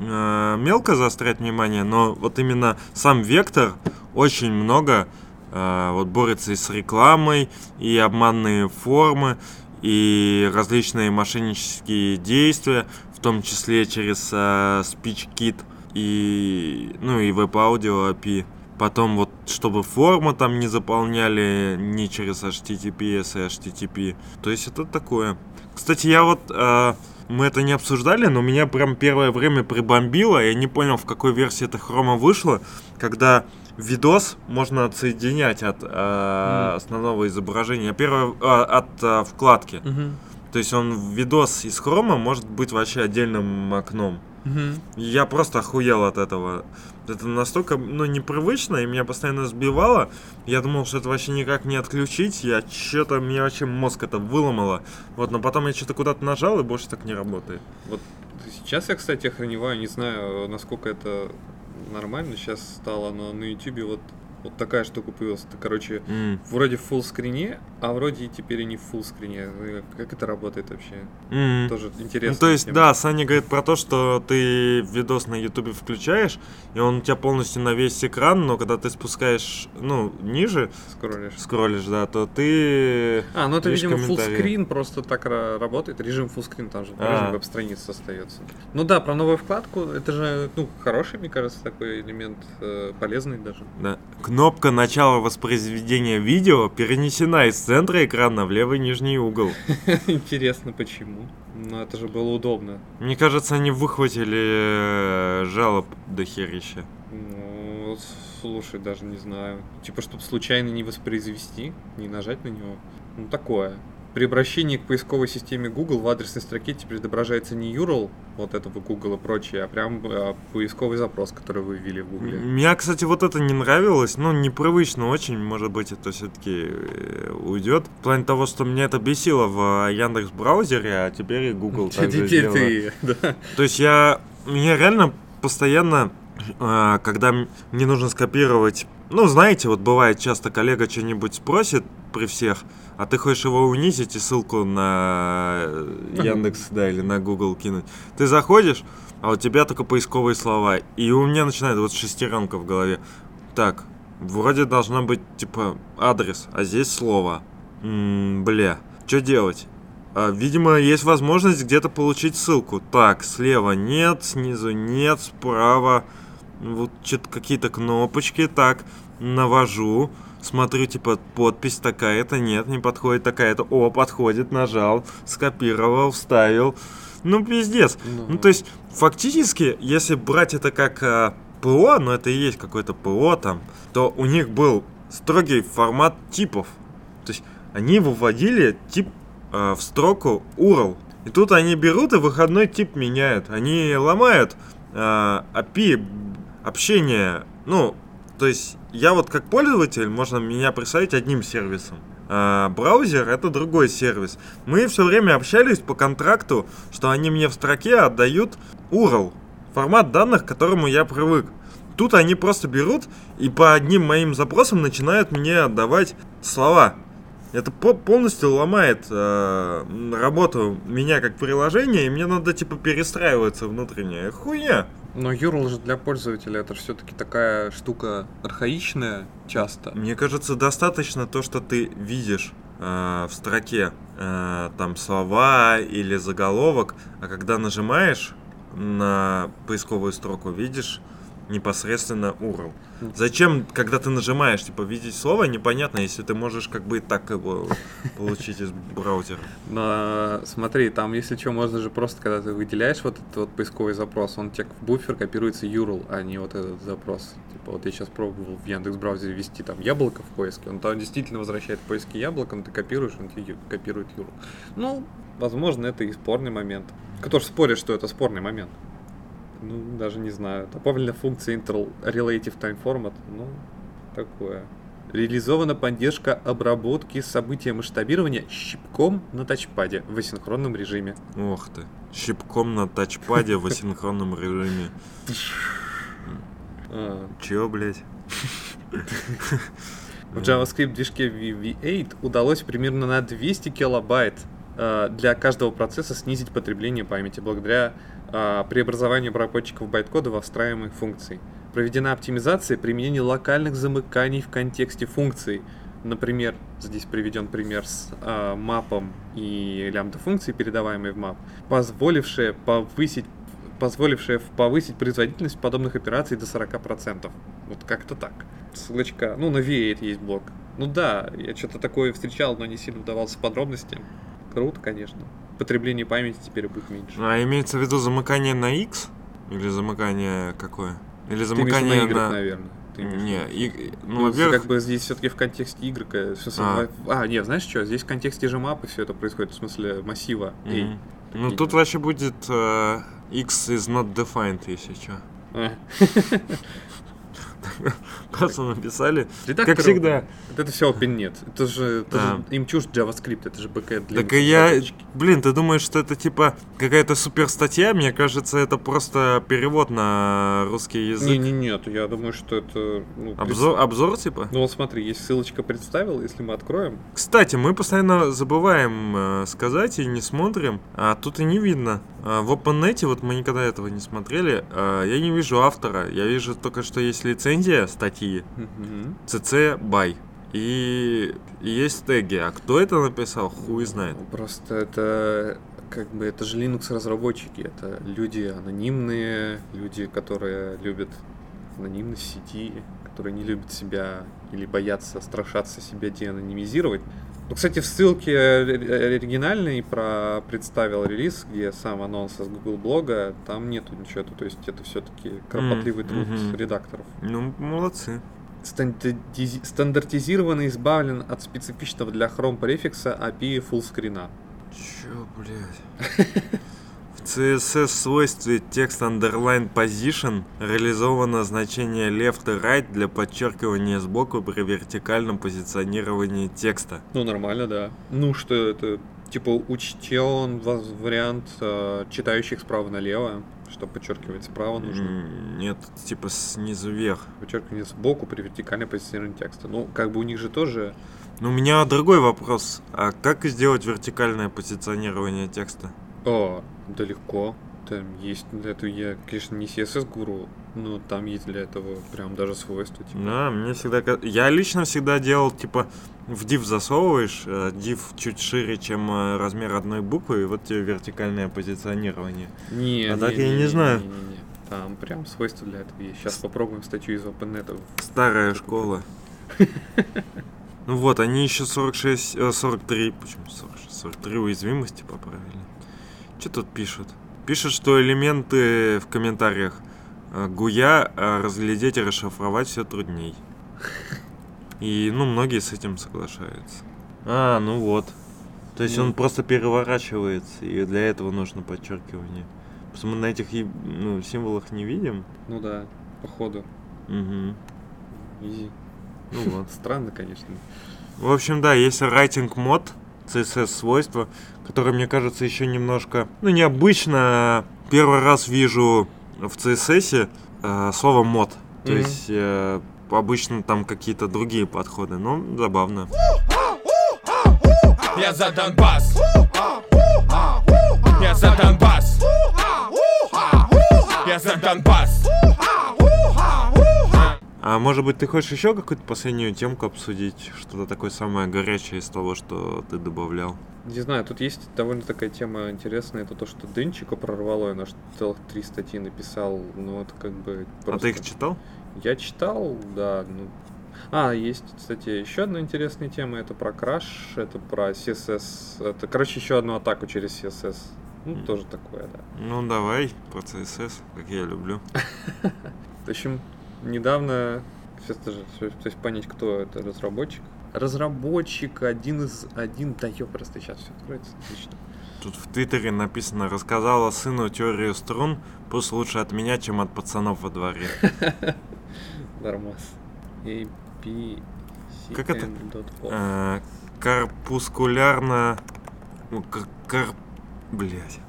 э, мелко заострять внимание, но вот именно сам вектор очень много э, вот борется и с рекламой, и обманные формы, и различные мошеннические действия, в том числе через э, SpeechKit и ну и веб-аудио API. Потом вот, чтобы форму там не заполняли ни через HTTPS и HTTP. То есть это такое. Кстати, я вот... э, мы это не обсуждали, но меня прям первое время прибомбило. Я не понял, в какой версии это хрома вышло, когда видос можно отсоединять от э, основного изображения, первое, а, от э, вкладки. Мгм. То есть он видос из хрома может быть вообще отдельным окном. Мгм. Я просто охуел от этого. Это настолько, ну, непривычно, и меня постоянно сбивало. Я думал, что это вообще никак не отключить. Я что-то, мне вообще мозг это выломало. Вот, но потом я что-то куда-то нажал, и больше так не работает. Вот сейчас я, кстати, охреневаю, не знаю, насколько это нормально сейчас стало, но на YouTube вот вот такая штука появилась. Это, короче, М. вроде в full скрине, а вроде теперь и не в full скрине. Э, Как это работает вообще? М. Тоже интересно. Ну, то есть, да, Саня говорит про то, что ты видос на Ютубе включаешь, и он у тебя полностью на весь экран, но когда ты спускаешь, ну, ниже, Скроллишь. скроллишь, да, то ты... А, ну это, видимо, full screen просто так ра- работает. Режим full screen там же А. режим веб-страницы остается. Ну да, про новую вкладку, это же, ну, хороший, мне кажется, такой элемент, э, полезный даже. Да. Кнопка начала воспроизведения видео перенесена из центра экрана в левый нижний угол. Интересно, почему? Ну, это же было удобно. Мне кажется, они выхватили э, жалоб до херища. Ну, слушай, даже не знаю. Типа, чтобы случайно не воспроизвести, не нажать на него. Ну, такое. При обращении к поисковой системе Google в адресной строке теперь отображается не URL вот этого Google и прочее, а прям э, поисковый запрос, который вы ввели в Google. Мне, кстати, вот это не нравилось, ну, непривычно очень, может быть, это все-таки уйдет. В плане того, что мне это бесило в Яндекс браузере, а теперь и Google также Теперь ты, да. То есть я, мне реально постоянно, э, когда мне нужно скопировать, ну, знаете, вот бывает часто коллега что-нибудь спросит при всех, а ты хочешь его унизить и ссылку на э, Яндекс, да, или на Google кинуть. Ты заходишь, а у тебя только поисковые слова, и у меня начинает вот шестеренка в голове. Так, вроде должна быть, типа, адрес, а здесь слово. М, бля, что делать? А, видимо, есть возможность где-то получить ссылку. Так, слева нет, снизу нет, справа вот что-то какие-то кнопочки. Так, навожу, смотрю, типа, подпись такая-то, нет, не подходит такая-то. О, подходит, нажал, скопировал, вставил. Ну, пиздец. Ну, то есть, фактически, если брать это как а, ПО, ну, это и есть какое-то ПО там, то у них был строгий формат типов. То есть, они выводили тип а, в строку URL. И тут они берут и выходной тип меняют. Они ломают а, API общения. Ну, то есть, я вот как пользователь, можно меня представить одним сервисом. А, браузер это другой сервис. Мы все время общались по контракту, что они мне в строке отдают URL, формат данных, к которому я привык. Тут они просто берут и по одним моим запросам начинают мне отдавать слова. Это по- полностью ломает э, работу меня как приложения, и мне надо типа перестраиваться внутренне. Хуйня. Но URL же для пользователя это все-таки такая штука архаичная часто. Мне кажется, достаточно то, что ты видишь э, в строке э, там слова или заголовок, а когда нажимаешь на поисковую строку, видишь непосредственно URL. Зачем, когда ты нажимаешь, типа, видеть слово, непонятно, если ты можешь как бы так его получить из браузера. Но смотри, там, если что, можно же просто, когда ты выделяешь вот этот вот поисковый запрос, он тебе в буфер копируется URL, а не вот этот запрос. Типа вот я сейчас пробовал в Яндекс браузере ввести там яблоко в поиске, он там действительно возвращает поиски яблоко, но ты копируешь, он тебе копирует URL. Ну, возможно, это и спорный момент. Кто ж спорит, что это спорный момент? Ну, даже не знаю. Добавлена функция Interrelative Time Format, ну, такое. Реализована поддержка обработки события масштабирования щипком на тачпаде в асинхронном режиме. Ох ты. Щипком на тачпаде в асинхронном режиме. А, Чё, блядь? В JavaScript движке V8 удалось примерно на 200 килобайт для каждого процесса снизить потребление памяти благодаря э, преобразованию обработчиков байткода во встраиваемых функций. Проведена оптимизация применения локальных замыканий в контексте функций. Например, здесь приведен пример с э, мапом и лямбда функцией, передаваемой в map, позволившая повысить позволившая повысить производительность подобных операций до 40%. Вот как-то так. Ссылочка, ну, на V8 есть блок. Ну да, я что-то такое встречал, но не сильно вдавался в подробности. Круто, конечно. Потребление памяти теперь будет меньше. А имеется в виду замыкание на X? Или замыкание какое? Или Ты замыкание на играх, на... наверное. Ты Не, и- ну, Ну, во-первых, как бы здесь все-таки в контексте игры, э, А. а. нет, знаешь что, здесь в контексте же мапы все это происходит, в смысле массива. Эй. Мгм. Ну такие тут вообще будет э, X is not defined, если что. Просто написали. Редакторы, Как всегда. Это все OpenNet. Это же, это Да. же им чушь JavaScript, это же бэкэнд для Так я, блин, ты думаешь, что это типа какая-то супер статья? Мне кажется, это просто перевод на русский язык. Не, не, нет, я думаю, что это. Ну, Обзор, пред- обзор типа? Ну вот смотри, есть ссылочка представил, если мы откроем. Кстати, мы постоянно забываем э, сказать и не смотрим, а тут и не видно. А в OpenNet, вот мы никогда этого не смотрели, а, я не вижу автора, я вижу только, что есть лицензия статьи Мгм. CC BY. И есть теги, а кто это написал, хуй знает. Просто это как бы это же Linux разработчики, это люди анонимные, люди, которые любят анонимность сети, которые не любят себя или боятся, страшатся себя деанонимизировать. Ну, кстати, в ссылке ори- оригинальной про представил релиз, где сам анонс из Google блога, там нету ничего, то есть это все-таки кропотливый труд мгм. редакторов. Ну, молодцы. Стандартизи- Стандартизированно избавлен от специфичного для Chrome префикса API fullscreen. Чё, блядь? CSS свойстве text underline position реализовано значение left и right для подчеркивания сбоку при вертикальном позиционировании текста. Ну, нормально, да. Ну, что это, типа, учтен вариант э, читающих справа налево, что подчеркивать справа нужно. Нет, типа снизу вверх. Подчеркивание сбоку при вертикальном позиционировании текста. Ну, как бы у них же тоже... Но у меня другой вопрос. А как сделать вертикальное позиционирование текста? О, да легко. Там есть для этого, я, конечно, не CSS-гуру, но там есть для этого прям даже свойства. Типа. Да, мне всегда... Я лично всегда делал, типа, в div засовываешь, э, div чуть шире, чем э, размер одной буквы, и вот тебе вертикальное позиционирование. Не, А так я не знаю. не-не-не. Там прям свойства для этого есть. Сейчас попробуем статью из OpenNet. Старая школа. Ну вот, они еще 46, э, 43, почему 46, 43 уязвимости поправили. Что тут пишут? Пишут, что элементы в комментариях э, Гуя э, разглядеть и расшифровать все трудней. И, ну, многие с этим соглашаются. А, ну вот. То есть Ну. он просто переворачивается, и для этого нужно подчеркивание. Потому что мы на этих ну, символах не видим. Ну да, походу. Угу. Изи. Ну вот. Странно, конечно. В общем, да, есть writing мод, CSS свойства, которые, мне кажется, еще немножко, ну, необычно. Первый раз вижу в CSS э, слово мод. То Мгм. есть э, обычно там какие-то другие подходы, но забавно. Я за Донбасс. Я за Донбасс. Я за Донбасс. А может быть, ты хочешь еще какую-то последнюю темку обсудить? Что-то такое самое горячее из того, что ты добавлял? Не знаю, тут есть довольно такая тема интересная, это то, что Денчика прорвало, и наш целых три статьи написал, ну вот как бы А просто... ты их читал? Я читал, да, ну... А, есть, кстати, еще одна интересная тема, это про краш, это про CSS, это, короче, еще одну атаку через CSS. Ну, Мгм. тоже такое, да. Ну, давай, про CSS, как я люблю. В общем, недавно, сейчас даже есть понять, кто это разработчик. Разработчик один из один, да просто сейчас все откроется, отлично. Тут в Твиттере написано, рассказала сыну теорию струн, пусть лучше от меня, чем от пацанов во дворе. Нормас. Как это? Э, Корпускулярно... Ну, кар... Блядь.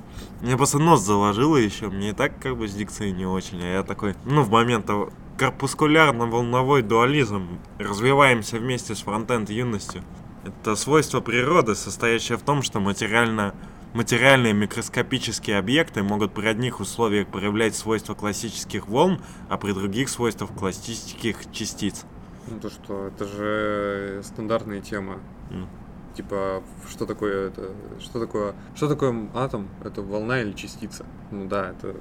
Мне просто нос заложило еще, мне и так как бы с дикцией не очень, а я такой, ну, в момент того, корпускулярно-волновой дуализм, развиваемся вместе с фронтенд юностью. Это свойство природы, состоящее в том, что материально Материальные микроскопические объекты могут при одних условиях проявлять свойства классических волн, а при других свойствах классических частиц. Ну то что, это же стандартная тема. М. Типа, что такое это, что такое, что такое атом? Это волна или частица? Ну да, это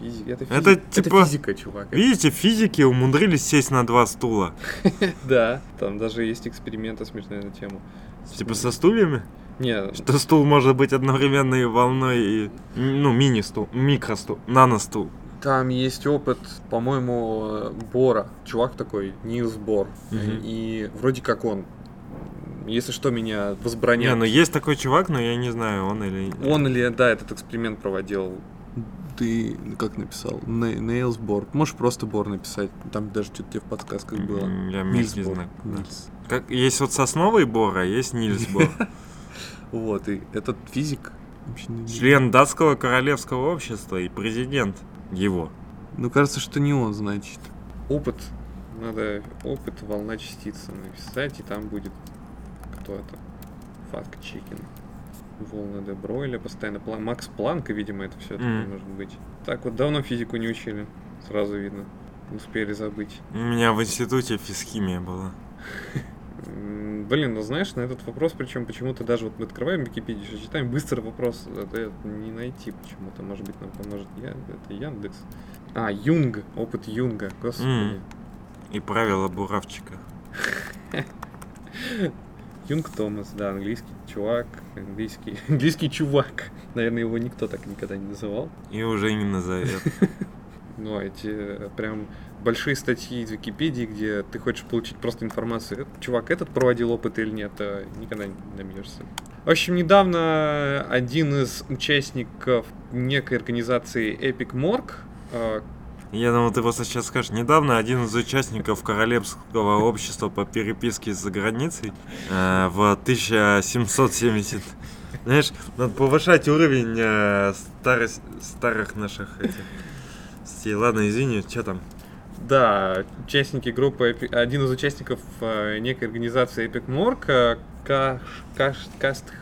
физика, это, Это физи- типа- физика, чувак. Видите, физики умудрились сесть на два стула. Да, там даже есть эксперименты смешные на тему. Типа со стульями? Не, Что стул может быть одновременно и волной, и... Ну, мини-стул, микростул, наностул. Там есть опыт, по-моему, Бора. Чувак такой, Нилс Бор. Мгм. И вроде как он. Если что, меня Не, возбраняют. ну есть такой чувак, но я не знаю, он или... Он или, да, этот эксперимент проводил. Ты как написал? Не- Нейлсбор. Можешь просто Бор написать. Там даже что-то тебе в подсказках было. Я Нильсбор. знак. да. Нильс. Как, есть вот сосновый бор, а есть Нильс бор. Вот, и этот физик... не- Член датского королевского общества и президент его. Ну, кажется, что не он, значит. Опыт. Надо опыт, волна частицы написать, и там будет кто это? Факт чекин. Волны де Бройля, постоянно Пла- Макс Планка, видимо, это все Мгм. может быть. Так вот, давно физику не учили. Сразу видно. Успели забыть. У меня в институте физхимия была. Блин, ну знаешь, на этот вопрос, причем почему-то даже вот мы открываем Википедию, сейчас читаем, быстро вопрос, это не найти почему-то, может быть, нам поможет я, это Яндекс. А, Юнг, опыт Юнга, господи. М. И правила буравчика. Юнг Томас, да, английский чувак, английский, английский чувак. Наверное, его никто так никогда не называл. И уже не назовет. Но эти э, прям большие статьи из Википедии, где ты хочешь получить просто информацию, «Этот чувак этот проводил опыт или нет, а никогда не добьешься. В общем, недавно один из участников некой организации Epic Morg, э, Я думал, ты просто сейчас скажешь. Недавно один из участников Королевского общества по переписке за границей э, в 1770... Знаешь, надо повышать уровень э, старос- старых наших этих... Ладно, извини, что там? Да, участники группы, один из участников э, некой организации Epic Morg, э, Каш, Каш, Каст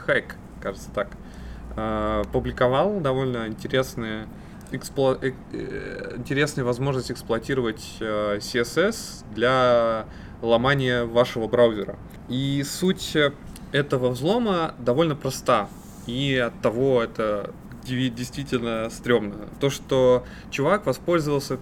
кажется так, э, публиковал довольно интересные экспло- э, интересные возможности эксплуатировать э, CSS для ломания вашего браузера. И суть этого взлома довольно проста. И от того это действительно стрёмно. То, что чувак воспользовался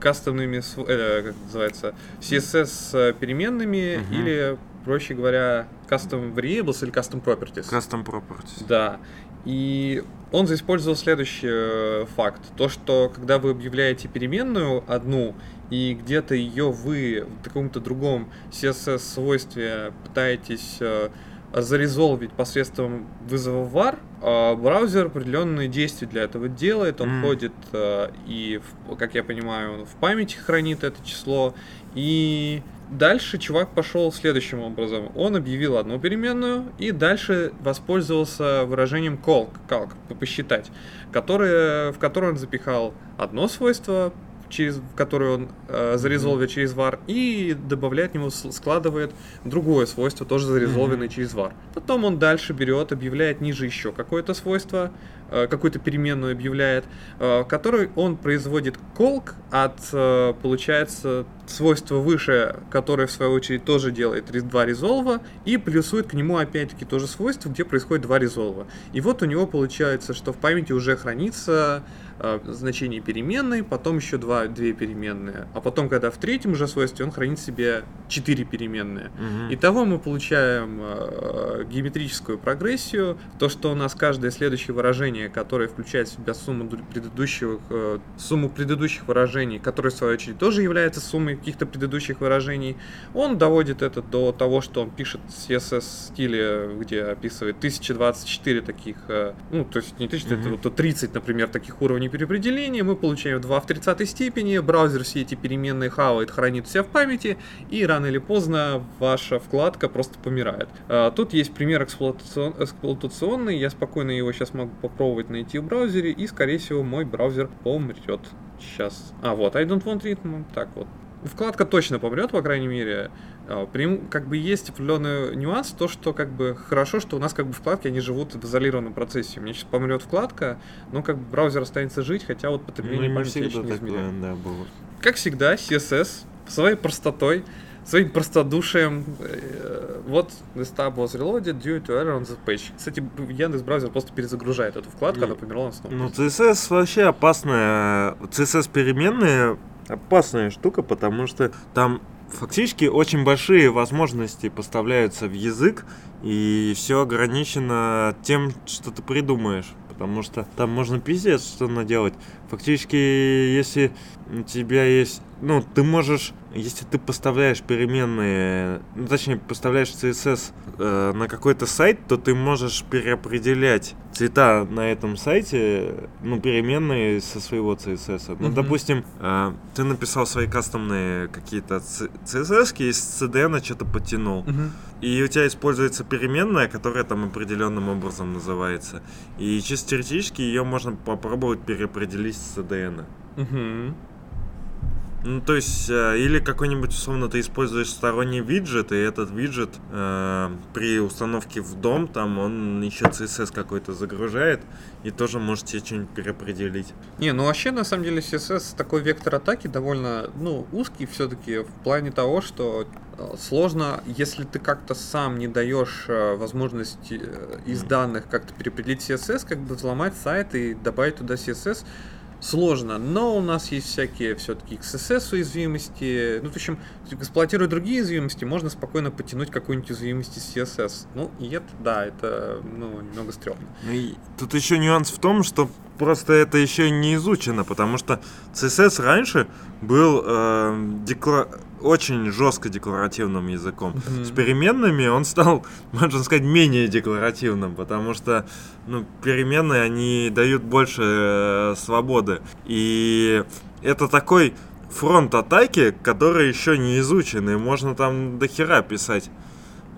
кастомными, э, как называется, CSS переменными Мгм. или, проще говоря, custom variables или custom properties. Custom Properties. Да. И он заиспользовал следующий э, факт. То, что когда вы объявляете переменную одну, и где-то ее вы в каком-то другом CSS-свойстве пытаетесь э, зарезолвить посредством вызова var, э, браузер определенные действия для этого делает. Он М. ходит э, и, как я понимаю, он в памяти хранит это число. И дальше чувак пошел следующим образом. Он объявил одну переменную и дальше воспользовался выражением calc, calc, посчитать, которое, в которое он запихал одно свойство, через которое он э, зарезолвит через var, и добавляет к нему, складывает другое свойство, тоже зарезолвенное через var. Потом он дальше берет, объявляет ниже еще какое-то свойство, э, какую-то переменную объявляет, э, которой он производит колк от, э, получается, свойства выше, которое в свою очередь тоже делает два резолва, и плюсует к нему опять-таки тоже свойство, где происходит два резолва. И вот у него получается, что в памяти уже хранится э, значение переменной, потом еще два, две переменные, а потом, когда в третьем уже свойстве, он хранит себе четыре переменные. Мгм. Итого мы получаем э, геометрическую прогрессию, то, что у нас каждое следующее выражение, которое включает в себя сумму предыдущих, э, сумму предыдущих выражений, которая в свою очередь тоже является суммой каких-то предыдущих выражений, он доводит это до того, что он пишет CSS стиле, где описывает 1024 таких, э, ну, то есть не 1000, это Мгм. вот 30, например, таких уровней переопределения, мы получаем 2 в 30 степени, браузер все эти переменные хавает, хранит все в памяти, и рано или поздно ваша вкладка просто помирает. А, Тут есть пример эксплуатацион- эксплуатационный, я спокойно его сейчас могу попробовать найти в браузере, и, скорее всего, мой браузер помрет. Сейчас. А, вот, I don't want read, так вот. Вкладка точно помрет, по крайней мере. А, Как бы есть определенный нюанс, то, что как бы хорошо, что у нас как бы вкладки, они живут в изолированном процессе. У меня сейчас помрет вкладка, но как бы браузер останется жить, хотя вот Ну, потребление не памяти всегда не такое, да, было. Как всегда, CSS своей простотой, своим простодушием. э, Вот the tab was reloaded due to error on the page. Кстати, Яндекс браузер просто перезагружает эту вкладку, она померла снова. Ну, CSS вообще опасная. CSS переменные опасная штука, потому что там фактически очень большие возможности поставляются в язык, и все ограничено тем, что ты придумаешь. Потому что там можно пиздец что наделать. Фактически, если у тебя есть... Ну, ты можешь если ты поставляешь переменные, ну, точнее, поставляешь CSS э, на какой-то сайт, то ты можешь переопределять цвета на этом сайте, ну, переменные со своего CSS. Ну, Мгм. допустим, э, ты написал свои кастомные какие-то CSS, из CDN что-то подтянул, и у тебя используется переменная, которая там определенным образом называется. И чисто теоретически ее можно попробовать переопределить с CDN. Мгм. Ну, то есть, э, или какой-нибудь, условно, ты используешь сторонний виджет, и этот виджет э, при установке в дом, там, он еще CSS какой-то загружает, и тоже может тебе что-нибудь переопределить. Не, ну вообще, на самом деле, CSS такой вектор атаки довольно, ну, узкий все-таки в плане того, что э, сложно, если ты как-то сам не даешь э, возможности из данных как-то переопределить CSS, как бы взломать сайт и добавить туда CSS, сложно, но у нас есть всякие все-таки XSS уязвимости. Ну, в общем, эксплуатируя другие уязвимости, можно спокойно подтянуть какую-нибудь уязвимость из CSS. Ну, и это, да, это, ну, немного стрёмно. Ну и тут еще нюанс в том, что просто это еще не изучено, потому что CSS раньше был э, декла- очень жестко декларативным языком. Мгм. С переменными он стал, можно сказать, менее декларативным, потому что ну, переменные, они дают больше э, свободы. И это такой фронт атаки, который еще не изучен, и можно там до хера писать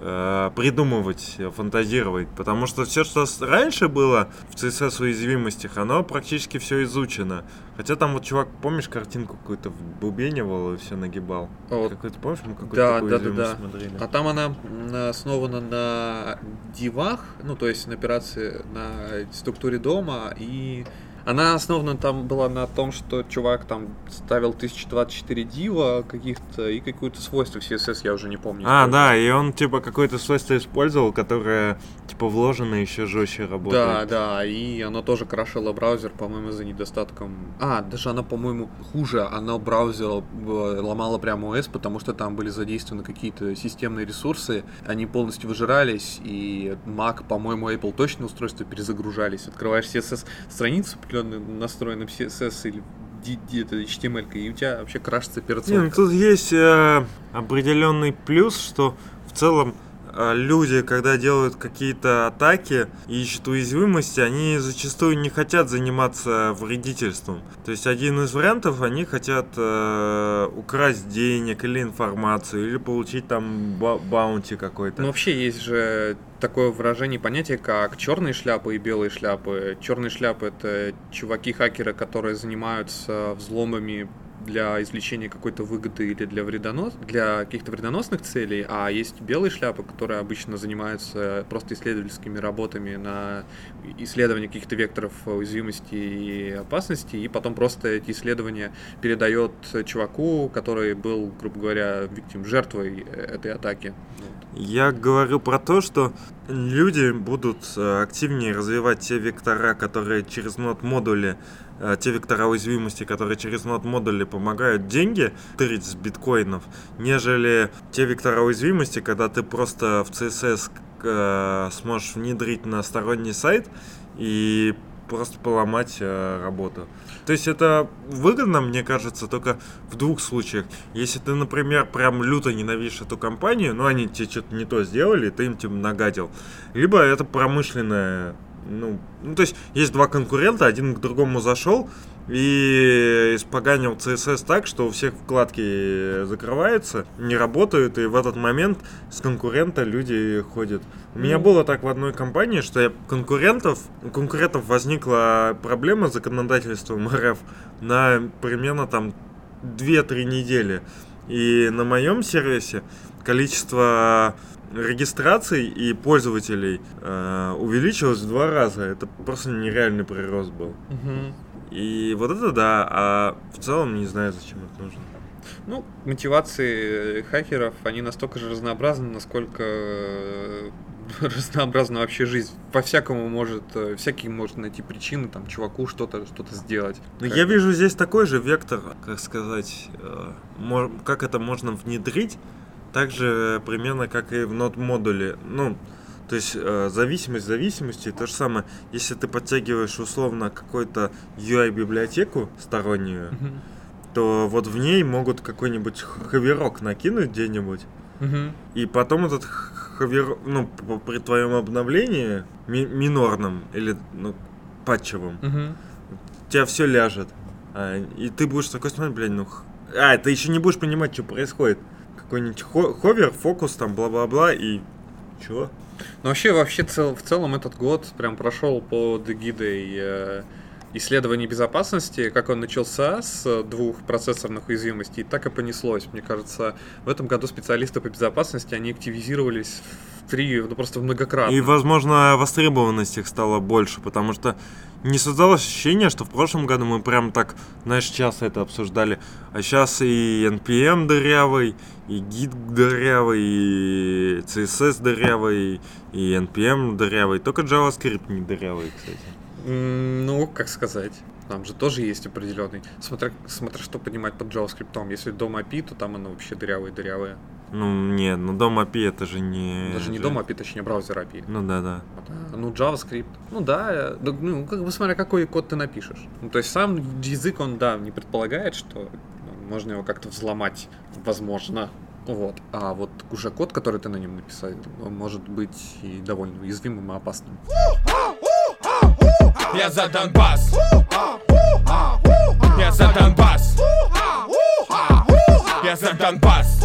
э, придумывать, э, фантазировать. Потому что все, что раньше было в CSS уязвимостях, оно практически все изучено. Хотя там вот чувак, помнишь, картинку какую-то вбубенивал и все нагибал? А вот Какой-то, помнишь, мы какую-то Да, такую да, да, да. смотрели? А там она основана на дивах, ну, то есть на операции, на структуре дома, и она основана там была на том, что чувак там ставил 1024 дива каких-то и какое-то свойство в CSS, я уже не помню. А, да, и он типа какое-то свойство использовал, которое типа вложено еще жестче Да, работает. да, и она тоже крашила браузер, по-моему, за недостатком... А, даже она, по-моему, хуже, она браузер э, ломала прямо OS, потому что там были задействованы какие-то системные ресурсы, они полностью выжирались, и Mac, по-моему, Apple точно устройства перезагружались. Открываешь CSS страницу, определенно настроенным CSS или это HTML, и у тебя вообще крашится Не, ну операционка. тут есть э, определенный плюс, что в целом люди, когда делают какие-то атаки и ищут уязвимости, они зачастую не хотят заниматься вредительством. То есть один из вариантов, они хотят э, украсть денег или информацию, или получить там ба- баунти какой-то. Ну, вообще есть же такое выражение, понятие, как черные шляпы и белые шляпы. Черные шляпы это чуваки-хакеры, которые занимаются взломами для извлечения какой-то выгоды или для вредонос... для каких-то вредоносных целей, а есть белые шляпы, которые обычно занимаются просто исследовательскими работами на исследование каких-то векторов уязвимости и опасности, и потом просто эти исследования передает чуваку, который был, грубо говоря, виктим, жертвой этой атаки. Я говорю про то, что люди будут э, активнее развивать те вектора, которые через нод-модули, те вектора уязвимости, которые через нод-модули помогают деньги тырить с биткоинов, нежели те вектора уязвимости, когда ты просто в CSS э, сможешь внедрить на сторонний сайт и просто поломать э, работу. То есть это выгодно, мне кажется, только в двух случаях. Если ты, например, прям люто ненавидишь эту компанию, ну они тебе что-то не то сделали, ты им типа нагадил. Либо это промышленное, ну, ну, то есть есть два конкурента, один к другому зашел и испоганил CSS так, что у всех вкладки закрываются, не работают, и в этот момент с конкурента люди ходят. У меня Ну. было так в одной компании, что я конкурентов, у конкурентов возникла проблема с законодательством РФ на примерно там 2-3 недели. И на моем сервисе количество регистраций и пользователей э, увеличилось в два раза. Это просто нереальный прирост был. И вот это да, а в целом не знаю, зачем это нужно. Ну, мотивации хакеров, они настолько же разнообразны, насколько э, разнообразна вообще жизнь. По-всякому может, э, всякий может найти причины, там, чуваку что-то что-то сделать. Ну, Как я вижу здесь такой же вектор, как сказать, э, как это можно внедрить, так же примерно как и в нод-модуле. Ну, то есть э, зависимость зависимости, то же самое, если ты подтягиваешь условно какую-то UI-библиотеку стороннюю, Мгм. то вот в ней могут какой-нибудь ховерок накинуть где-нибудь, Мгм. и потом этот ховерок, ну, при твоем обновлении ми- минорном или ну, патчевом, Мгм. у тебя все ляжет. А, и ты будешь такой смотреть, блин, ну... х- А, ты еще не будешь понимать, что происходит. Какой-нибудь хо- ховер, фокус там, бла-бла-бла, и... Чё? Ну, вообще, вообще цел- в целом этот год прям прошел под эгидой э, исследований безопасности, как он начался с двух процессорных уязвимостей, так и понеслось. Мне кажется, в этом году специалисты по безопасности, они активизировались в три, ну просто многократно. И, возможно, востребованность их стала больше, потому что не создалось ощущение, что в прошлом году мы прям так, знаешь, часто это обсуждали. А сейчас и NPM дырявый, и Git дырявый, и CSS дырявый, и NPM дырявый. Только JavaScript не дырявый, кстати. Ну, как сказать. Там же тоже есть определенный. Смотря, смотря что понимать под JavaScript. Если дом API, то там оно вообще дырявое-дырявое. Ну, нет, ну дом API это же не... Даже не дом API, точнее браузер API. Ну да, да. А, Ну, JavaScript. Ну да, ну, как бы смотря какой код ты напишешь. Ну, то есть сам язык, он, да, не предполагает, что можно его как-то взломать, возможно. Вот. А вот уже код, который ты на нем написал, он может быть и довольно уязвимым и опасным. Я за Донбасс. Я за Донбасс. Я за Донбасс.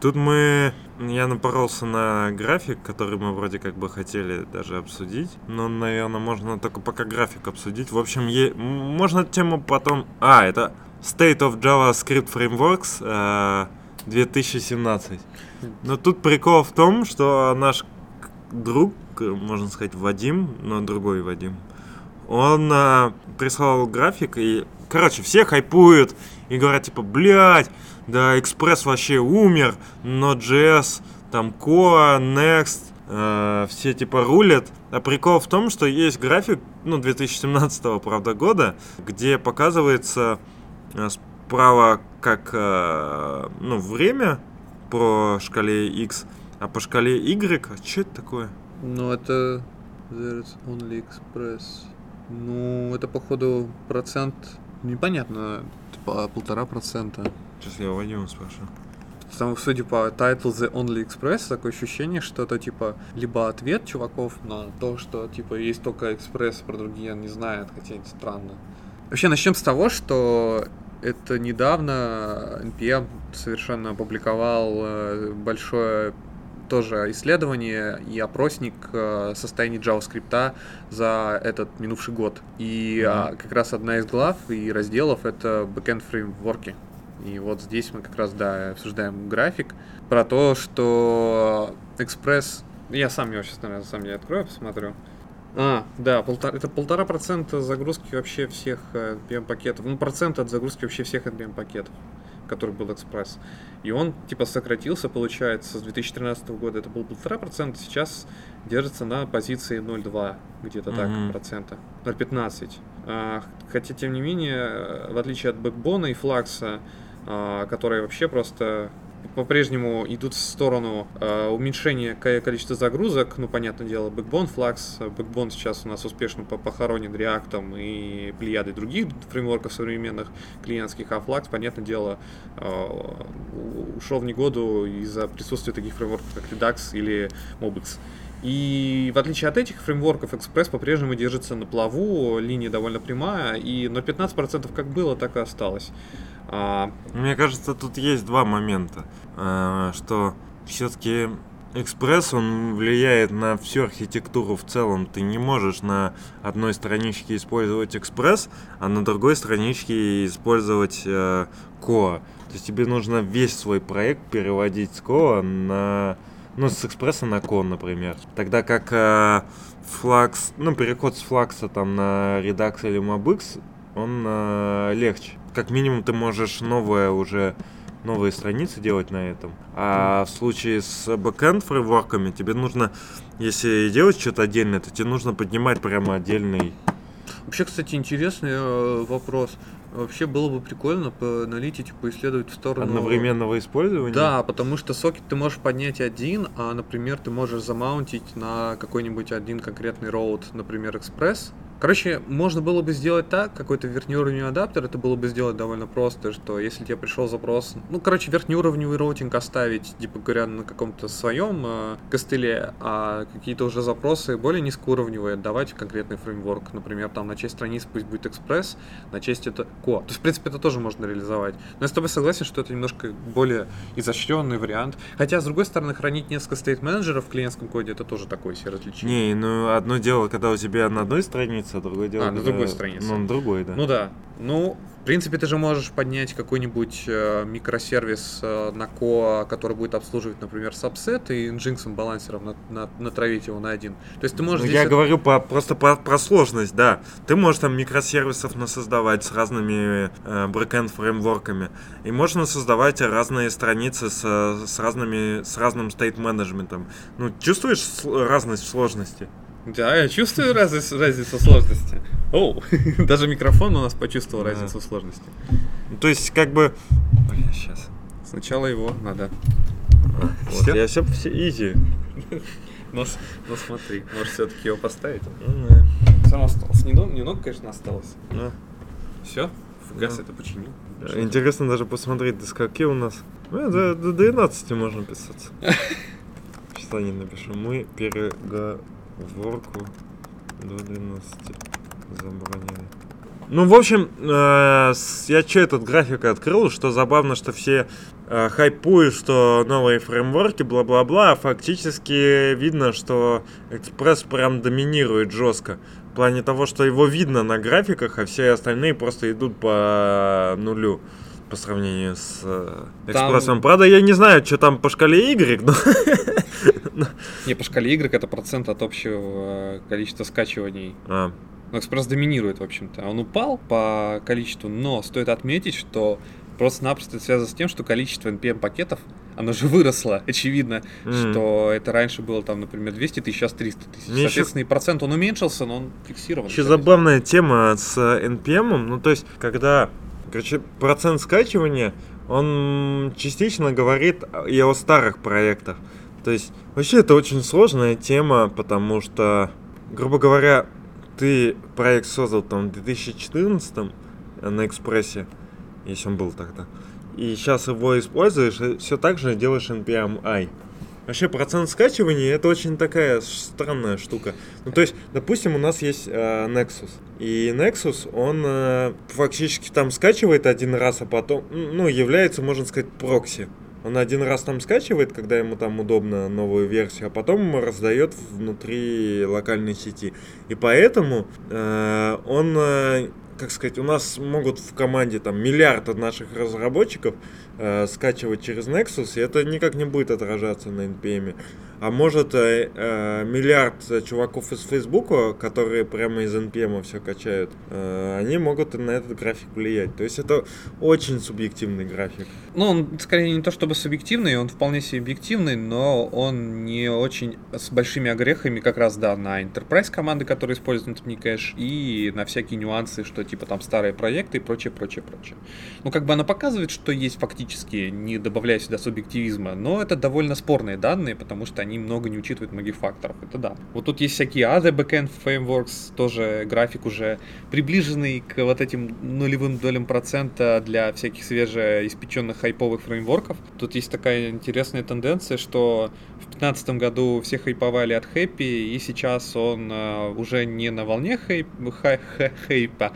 Тут мы... Я напоролся на график, который мы вроде как бы хотели даже обсудить. Но, наверное, можно только пока график обсудить. В общем, е- можно тему потом... А, это State of JavaScript Frameworks э, 2017. Но тут прикол в том, что наш друг, можно сказать, Вадим, но другой Вадим, он э, прислал график и... Короче, все хайпуют и говорят, типа, блядь, да, Экспресс вообще умер, но JS, там, Core, Next, э, все типа рулят. А прикол в том, что есть график, ну, 2017 правда, года, где показывается э, справа как, э, ну, время по шкале X, а по шкале Y, а что это такое? Ну, это... There's only express. Ну, это, походу, процент... Непонятно. Типа полтора процента. Сейчас я у Вадима спрошу. Там, судя по title The Only Express, такое ощущение, что это типа либо ответ чуваков на то, что типа есть только экспресс, про другие не знают, хотя это странно. Вообще начнем с того, что это недавно NPM совершенно опубликовал э, большое тоже исследование и опросник э, состояния JavaScript за этот минувший год. И а, как раз одна из глав и разделов это backend фреймворки. И вот здесь мы как раз, да, обсуждаем график про то, что Экспресс... Я сам его сейчас, наверное, сам не открою, посмотрю. А, да, полтора, это полтора процента загрузки вообще всех э, NPM-пакетов. Ну, процент от загрузки вообще всех NPM-пакетов, который был Экспресс. И он, типа, сократился, получается, с 2013 года это был полтора процента, сейчас держится на позиции 0,2, где-то так, Мгм. процента. 0,15. А, хотя, тем не менее, в отличие от Бэкбона и Флакса, а, которые вообще просто по-прежнему идут в сторону э, уменьшения ко- количества загрузок. Ну, понятное дело, Backbone, Flux. Backbone сейчас у нас успешно по- похоронен React и плеядой других фреймворков современных клиентских, а Flux, понятное дело, э, ушел в негоду из-за присутствия таких фреймворков, как Redux или Mobix. И в отличие от этих фреймворков, Express по-прежнему держится на плаву, линия довольно прямая, и 0,15% как было, так и осталось. А, Мне кажется, тут есть два момента. А, Что все-таки экспресс, он влияет на всю архитектуру в целом. Ты не можешь на одной страничке использовать экспресс, а на другой страничке использовать э, Core. То есть тебе нужно весь свой проект переводить с Core на... Ну, с экспресса на Core, например. Тогда как э, ну, переход с флакса там на Redux или Mobix, он э, легче. Как минимум ты можешь новое уже новые страницы делать на этом. А в случае с бэкэнд фреймворками тебе нужно, если делать что-то отдельное, то тебе нужно поднимать прямо отдельный. Вообще, кстати, интересный э, вопрос. Вообще было бы прикольно налить и поисследовать в сторону... Одновременного использования? Да, потому что сокет ты можешь поднять один, а, например, ты можешь за mount ить на какой-нибудь один конкретный route, например, экспресс, Короче, можно было бы сделать так, какой-то верхнеуровневый адаптер, это было бы сделать довольно просто, что если тебе пришел запрос, ну, короче, верхнеуровневый routing оставить, типа говоря, на каком-то своем э, костыле, а какие-то уже запросы более низкоуровневые отдавать в конкретный фреймворк. Например, там на часть страниц пусть будет экспресс, на часть это ко. То есть, в принципе, это тоже можно реализовать. Но я с тобой согласен, что это немножко более изощренный вариант. Хотя, с другой стороны, хранить несколько стейт-менеджеров в клиентском коде, это тоже такое себе развлечение. Не, ну одно дело, когда у тебя на одной странице, а другое дело, А, на другой странице. Ну, на другой, да. Ну да. Ну, принципе, ты же можешь поднять какой-нибудь э, микросервис э, на ко, который будет обслуживать, например, сабсет и нжинксом балансером на, на- натравить его на один. То есть ты можешь Ну, я это- говорю по, просто про, про сложность, да. Ты можешь там микросервисов насоздавать с разными э, бэкэнд фреймворками. И можно создавать разные страницы с, с разными с разным стейт менеджментом. Ну, чувствуешь разность в сложности? Да, я чувствую разницу, разницу сложности. Оу, даже микрофон у нас почувствовал Да. разницу сложности. Ну, то есть, как бы... Бля, сейчас. Сначала его надо. Вот, Всё? я все, все изи. Ну, с- ну смотри, может все-таки его поставить? Ну, да. Все равно осталось. Немного, немного, конечно, осталось. Ну, Все? Газ Да. это починил. Интересно даже посмотреть, до скольки у нас. Ну, до, до 12 можно писаться. Сейчас не напишу. Мы переговорку до 12 забронили. Ну, в общем, э, я что этот график открыл, что забавно, что все э, хайпуют, что новые фреймворки, бла-бла-бла, а фактически видно, что экспресс прям доминирует жестко. В плане того, что его видно на графиках, а все остальные просто идут по нулю по сравнению с э, Там- экспрессом. Правда, я не знаю, что там по шкале Y, но... Не, по шкале Y это процент от общего э, количества скачиваний. А, Ну, экспресс доминирует, в общем-то. Он упал по количеству, но стоит отметить, что просто-напросто это связано с тем, что количество NPM-пакетов, оно же выросло, очевидно, М. что это раньше было там, например, 200 тысяч, сейчас 300 тысяч. Мне Соответственно, и процент он уменьшился, но он фиксирован. Еще забавная тема с NPM, ну то есть, когда, короче, процент скачивания, он частично говорит и о старых проектах. То есть, вообще это очень сложная тема, потому что, грубо говоря, ты проект создал там в 2014 на экспрессе, если он был тогда, и сейчас его используешь, и все так же делаешь NPM-I. Вообще процент скачивания это очень такая странная штука. Ну то есть, допустим, у нас есть э, Nexus. И Nexus, он э, фактически там скачивает один раз, а потом, ну, является, можно сказать, прокси. Он один раз там скачивает, когда ему там удобно новую версию, а потом раздает внутри локальной сети. И поэтому э, он, э, как сказать, у нас могут в команде там миллиард от наших разработчиков э, скачивать через Nexus, и это никак не будет отражаться на NPM. А может э, э, миллиард чуваков из Фейсбука, которые прямо из NPM все качают, э, они могут и на этот график влиять. То есть это очень субъективный график. Ну, он скорее не то чтобы субъективный, он вполне себе объективный, но он не очень с большими огрехами как раз, да, на enterprise команды, которые используют OmniCache, и на всякие нюансы, что типа там старые проекты и прочее, прочее, прочее. Ну, как бы она показывает, что есть фактически, не добавляя сюда субъективизма, но это довольно спорные данные, потому что они много не учитывают многих факторов, это да. Вот тут есть всякие other backend frameworks, тоже график уже приближенный к вот этим нулевым долям процента для всяких свежеиспеченных хайповых фреймворков. Тут есть такая интересная тенденция, что в 2015 году все хайповали от Хэппи, и сейчас он э, уже не на волне хейп, ха- ха- хейпа,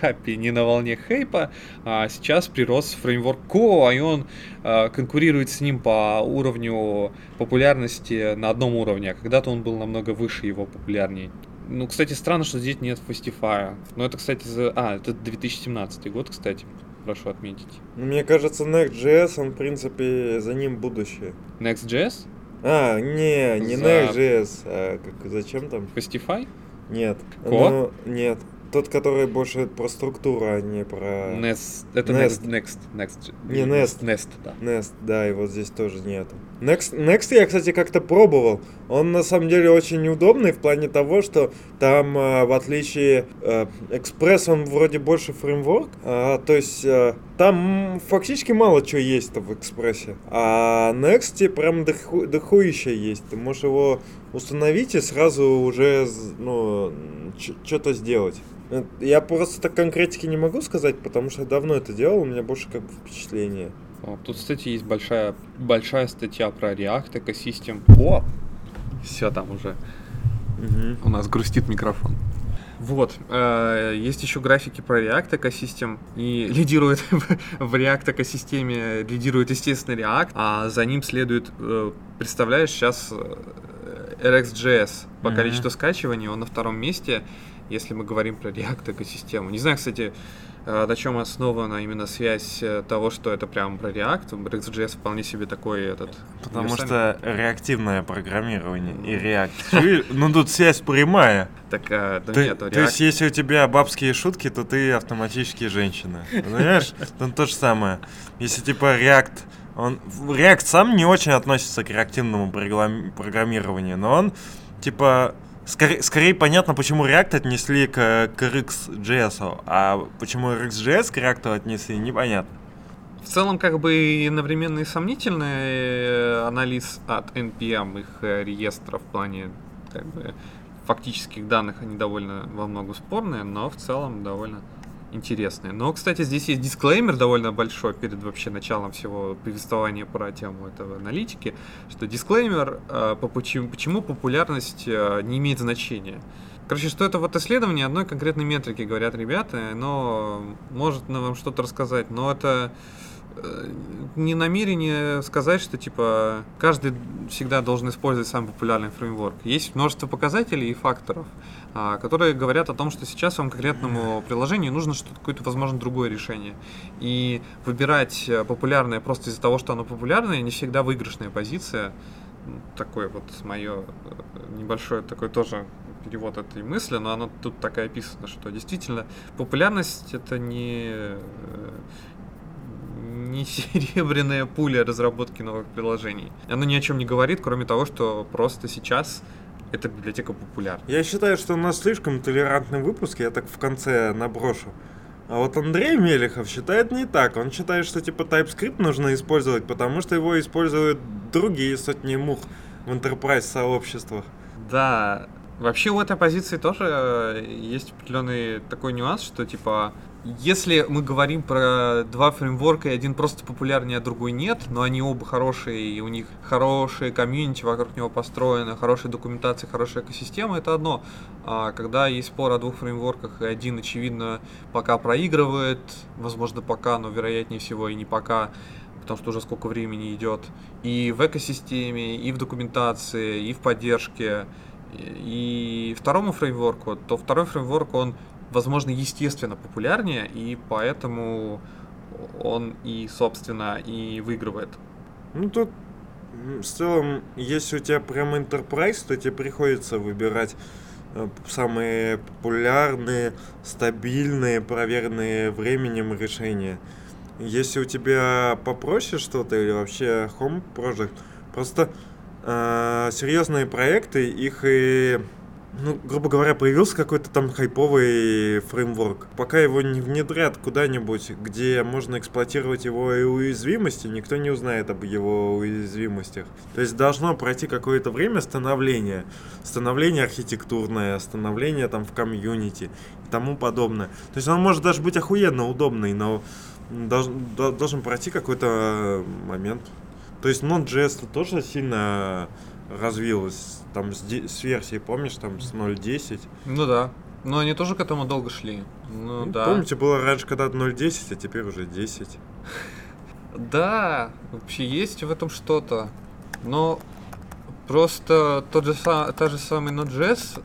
Happy не на волне хейпа, а сейчас прирос фреймворк Ко, и он э, конкурирует с ним по уровню популярности на одном уровне, а когда-то он был намного выше его популярней. Ну, кстати, странно, что здесь нет Fastify. Но это, кстати, за... А, это 2017 год, кстати. Прошу отметить. Ну, мне кажется, Next.js, он, в принципе, за ним будущее. Next.js? А, не, не За- Next.js, а как, зачем там? Fastify? Нет. Ко? Ну, нет. Тот, который больше про структуру, а не про... Nest. Это Nest. Next. Next. Next. Не, Nest. Nest, да. Nest, да, и вот здесь тоже нету. Next, Next я, кстати, как-то пробовал. Он на самом деле очень неудобный в плане того, что там, а, в отличие э, Express, он вроде больше фреймворк, а, то есть э, там фактически мало чего есть в экспрессе. А Next прям доху, дохуища есть. Ты можешь его установить и сразу уже ну, что-то сделать. Э, Я просто так конкретики не могу сказать, потому что давно это делал, у меня больше как бы впечатление. О, Тут, кстати, есть большая, большая статья про React экосистем. О! Все там уже. У нас грустит микрофон. Вот, э, есть еще графики про React экосистем, и лидирует в React экосистеме, лидирует, естественно, React, а за ним следует, э, представляешь, сейчас э, RxJS по Мгм. количеству скачиваний, он на втором месте, если мы говорим про React экосистему. Не знаю, кстати, э, на чем основана именно связь э, того, что это прям про React. RxJS вполне себе такой этот... Потому универсальный. что реактивное программирование и React. Ну тут связь прямая. Так, э, да Ты- нет, то React- есть, если у тебя бабские шутки, то ты автоматически женщина. Понимаешь? Ну то же самое. Если типа React, он React сам не очень относится к реактивному программированию, но он типа скорее, скорее понятно, почему React отнесли к, к RxJS, а почему RxJS к React отнесли, непонятно. В целом, как бы и одновременно и сомнительный э, анализ от NPM их э, реестра в плане как бы, фактических данных, они довольно во многом спорные, но в целом довольно интересные. Но, кстати, здесь есть дисклеймер довольно большой перед вообще началом всего повествования про тему этого аналитики, что дисклеймер, э, по почему, популярность э, не имеет значения. Короче, что это вот исследование одной конкретной метрики, говорят ребята, но может на вам что-то рассказать, но это э, не намерение сказать, что типа каждый всегда должен использовать самый популярный фреймворк. Есть множество показателей и факторов, которые говорят о том, что сейчас вам конкретному приложению нужно что-то какое-то, возможно, другое решение. И выбирать э, популярное просто из-за того, что оно популярное, не всегда выигрышная позиция. М, Такое вот мое небольшой такой тоже перевод этой мысли, но оно тут так и описано, что действительно популярность это не э, не серебряная пуля разработки новых приложений. Оно ни о чем не говорит, кроме того, что просто сейчас эта библиотека популярна. Я считаю, что у нас слишком толерантный выпуск, я так в конце наброшу. А вот Андрей Мелехов считает не так. Он считает, что типа TypeScript нужно использовать, потому что его используют другие сотни мух в enterprise сообществах. Да, вообще у этой позиции тоже э, есть определенный такой нюанс, что типа если мы говорим про два фреймворка, и один просто популярнее, а другой нет, но они оба хорошие, и у них хорошие комьюнити вокруг него построено, хорошая документация, хорошая экосистема, это одно. А когда есть спор о двух фреймворках, и один, очевидно, пока проигрывает, возможно, пока, но вероятнее всего и не пока, потому что уже сколько времени идет, и в экосистеме, и в документации, и в поддержке, и второму фреймворку, то второй фреймворк, он, возможно, естественно популярнее, и поэтому он и, собственно, и выигрывает. Ну тут в целом, если у тебя прям enterprise, то тебе приходится выбирать э, самые популярные, стабильные, проверенные временем решения. Если у тебя попроще что-то или вообще home project, просто э, серьезные проекты, их и, ну, грубо говоря, появился какой-то там хайповый фреймворк. Пока его не внедрят куда-нибудь, где можно эксплуатировать его и уязвимости, никто не узнает об его уязвимостях. То есть должно пройти какое-то время становления. Становление архитектурное, становление там в комьюнити и тому подобное. То есть он может даже быть охуенно удобный, но должен, до- должен пройти какой-то момент. То есть Node.js тоже сильно развилась. Там с, с версии, помнишь, там с 0.10. Ну да. Но они тоже к этому долго шли. Ну, Ну, да. Помните, было раньше когда-то 0.10, а теперь уже 10. Да, вообще есть в этом что-то. Но просто тот же, та же самый Node.js,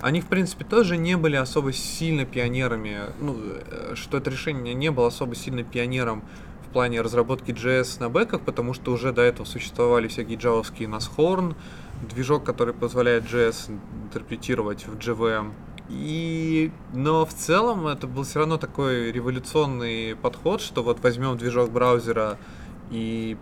они, в принципе, тоже не были особо сильно пионерами. Ну, э, что это решение не было особо сильно пионером в плане разработки JS на бэках, потому что уже до этого существовали всякие джавовские Nashorn, движок, который позволяет JS интерпретировать в JVM. И, но в целом это был все равно такой революционный подход, что вот возьмем движок браузера и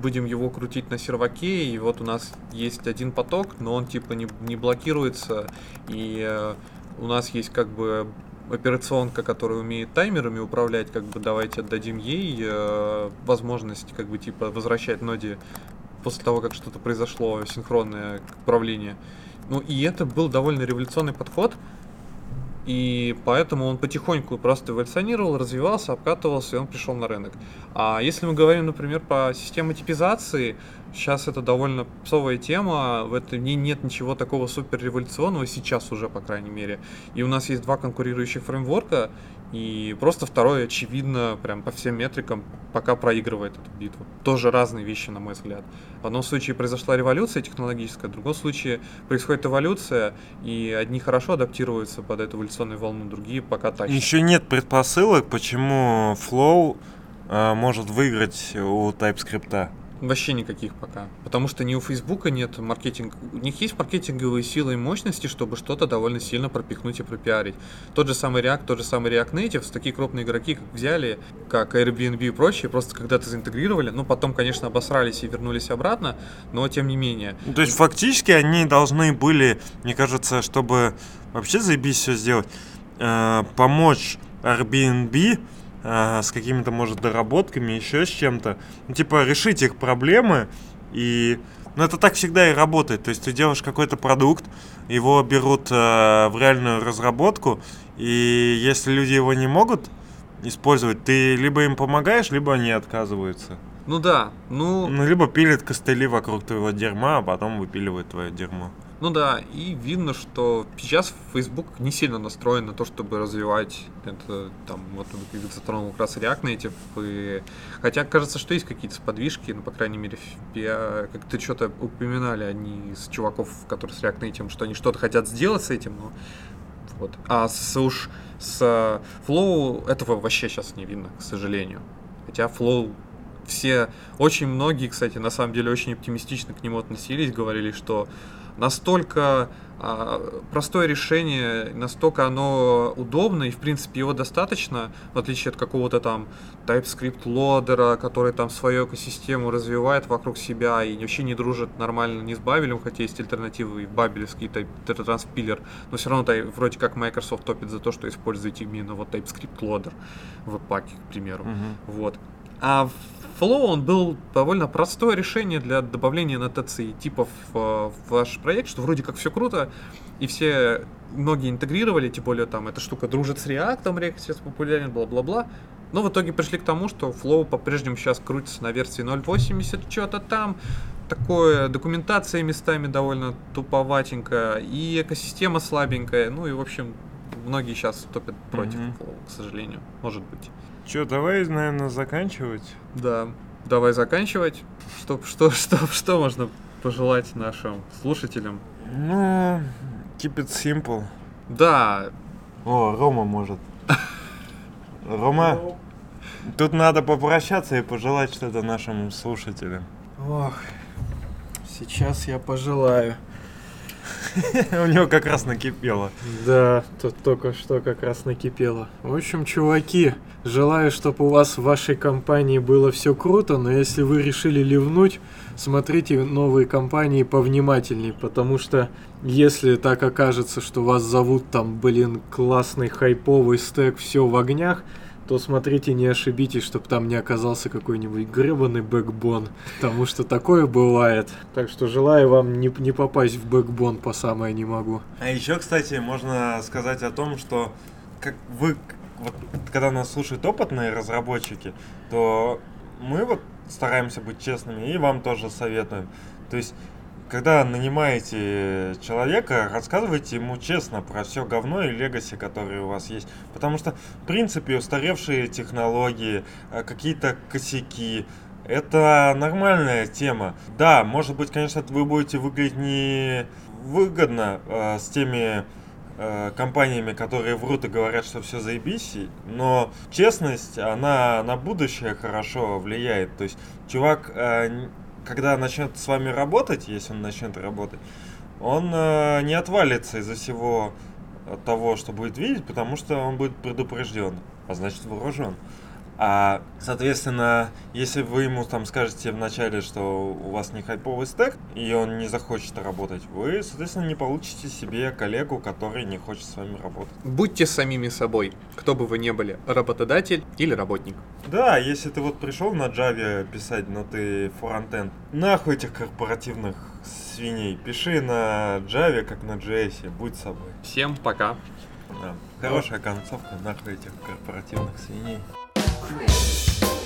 будем его крутить на серваке, и вот у нас есть один поток, но он типа не, не блокируется, и э, у нас есть как бы операционка, которая умеет таймерами управлять, как бы давайте отдадим ей э, возможность как бы типа возвращать ноде после того, как что-то произошло, синхронное управление. Ну и это был довольно революционный подход, и поэтому он потихоньку просто эволюционировал, развивался, обкатывался, и он пришел на рынок. А если мы говорим, например, по системе типизации, сейчас это довольно псовая тема, в этом не, нет ничего такого супер революционного, сейчас уже, по крайней мере. И у нас есть два конкурирующих фреймворка, и просто второй, очевидно, прям по всем метрикам, пока проигрывает эту битву. Тоже разные вещи, на мой взгляд. В одном случае произошла революция технологическая, в другом случае происходит эволюция, и одни хорошо адаптируются под эту эволюционную волну, другие пока тащат. Еще нет предпосылок, почему Flow а, может выиграть у TypeScript. Вообще никаких пока. Потому что ни у Фейсбука нет маркетинг... У них есть маркетинговые силы и мощности, чтобы что-то довольно сильно пропихнуть и пропиарить. Тот же самый React, тот же самый React Native, такие крупные игроки, как взяли, как Airbnb и прочие, просто когда-то заинтегрировали, ну, потом, конечно, обосрались и вернулись обратно, но тем не менее. Ну, то есть, фактически, они должны были, мне кажется, чтобы вообще заебись все сделать, э, помочь Airbnb а, с какими-то, может, доработками, еще с чем-то. Ну, типа, решить их проблемы и... Ну, это так всегда и работает. То есть ты делаешь какой-то продукт, его берут э, в реальную разработку, и если люди его не могут использовать, ты либо им помогаешь, либо они отказываются. Ну да, ну... Ну, либо пилят костыли вокруг твоего дерьма, а потом выпиливают твое дерьмо. Ну да, и видно, что сейчас Facebook не сильно настроен на то, чтобы развивать это, там, вот затронул как раз React Native, и... хотя кажется, что есть какие-то сподвижки, ну, по крайней мере, я, как ты что-то упоминали, они из чуваков, которые с React Native, что они что-то хотят сделать с этим, но вот. А с, уж с Flow этого вообще сейчас не видно, к сожалению. Хотя Flow все, очень многие, кстати, на самом деле очень оптимистично к нему относились, говорили, что настолько а, простое решение, настолько оно удобно, и в принципе его достаточно, в отличие от какого-то там TypeScript лодера, который там свою экосистему развивает вокруг себя и вообще не дружит нормально ни с Бабелем, хотя есть альтернативы, бабелевский транспилер, но все равно вроде как Microsoft топит за то, что используете именно вот TypeScript лодер в паке, к примеру. Мгм. Вот. А Flow, он был довольно простое решение для добавления нотаций типов э, в ваш проект, что вроде как все круто, и все, многие интегрировали, тем более там эта штука дружит с React, React сейчас популярен, бла-бла-бла. Но в итоге пришли к тому, что Flow по-прежнему сейчас крутится на версии 0.80, что-то там, такое, документация местами довольно туповатенькая, и экосистема слабенькая, ну и, в общем, многие сейчас топят против Мгм. Flow, к сожалению, может быть. Че, давай, наверное, заканчивать. Да, давай заканчивать. Что, что, что, что можно пожелать нашим слушателям? Ну, keep it simple. Да, О, Рома может. Рома, тут надо попрощаться и пожелать что-то нашим слушателям. Ох, сейчас я пожелаю. У него как раз накипело. Да, тут только что как раз накипело. В общем, чуваки, желаю, чтобы у вас в вашей компании было все круто, но если вы решили ливнуть, смотрите новые компании повнимательней, потому что если так окажется, что вас зовут там, блин, классный хайповый стек, все в огнях, то смотрите, не ошибитесь, чтобы там не оказался какой-нибудь гребаный бэкбон, потому что такое бывает. Так что желаю вам не, не попасть в бэкбон по самое не могу. А еще, кстати, можно сказать о том, что как вы, вот, когда нас слушают опытные разработчики, то мы вот стараемся быть честными и вам тоже советуем. То есть, когда нанимаете человека, рассказывайте ему честно про все говно и легаси, которые у вас есть. Потому что, в принципе, устаревшие технологии, э, какие-то косяки, это нормальная тема. Да, может быть, конечно, вы будете выглядеть не выгодно э, с теми э, компаниями, которые врут и говорят, что все заебись, но честность, она на будущее хорошо влияет. То есть чувак, э, когда начнет с вами работать, если он начнет работать, он э, не отвалится из-за всего э, того, что будет видеть, потому что он будет предупрежден, а значит вооружен. А, соответственно, если вы ему там скажете вначале, что у вас не хайповый стек, и он не захочет работать, вы, соответственно, не получите себе коллегу, который не хочет с вами работать. будьте самими собой, кто бы вы ни были, работодатель или работник. Да, если ты вот пришел на Java писать, но ты фронтенд, нахуй этих корпоративных свиней, пиши на Java, как на JS, будь собой. Всем пока. Да. Хорошая концовка, нахуй этих корпоративных свиней. Chris.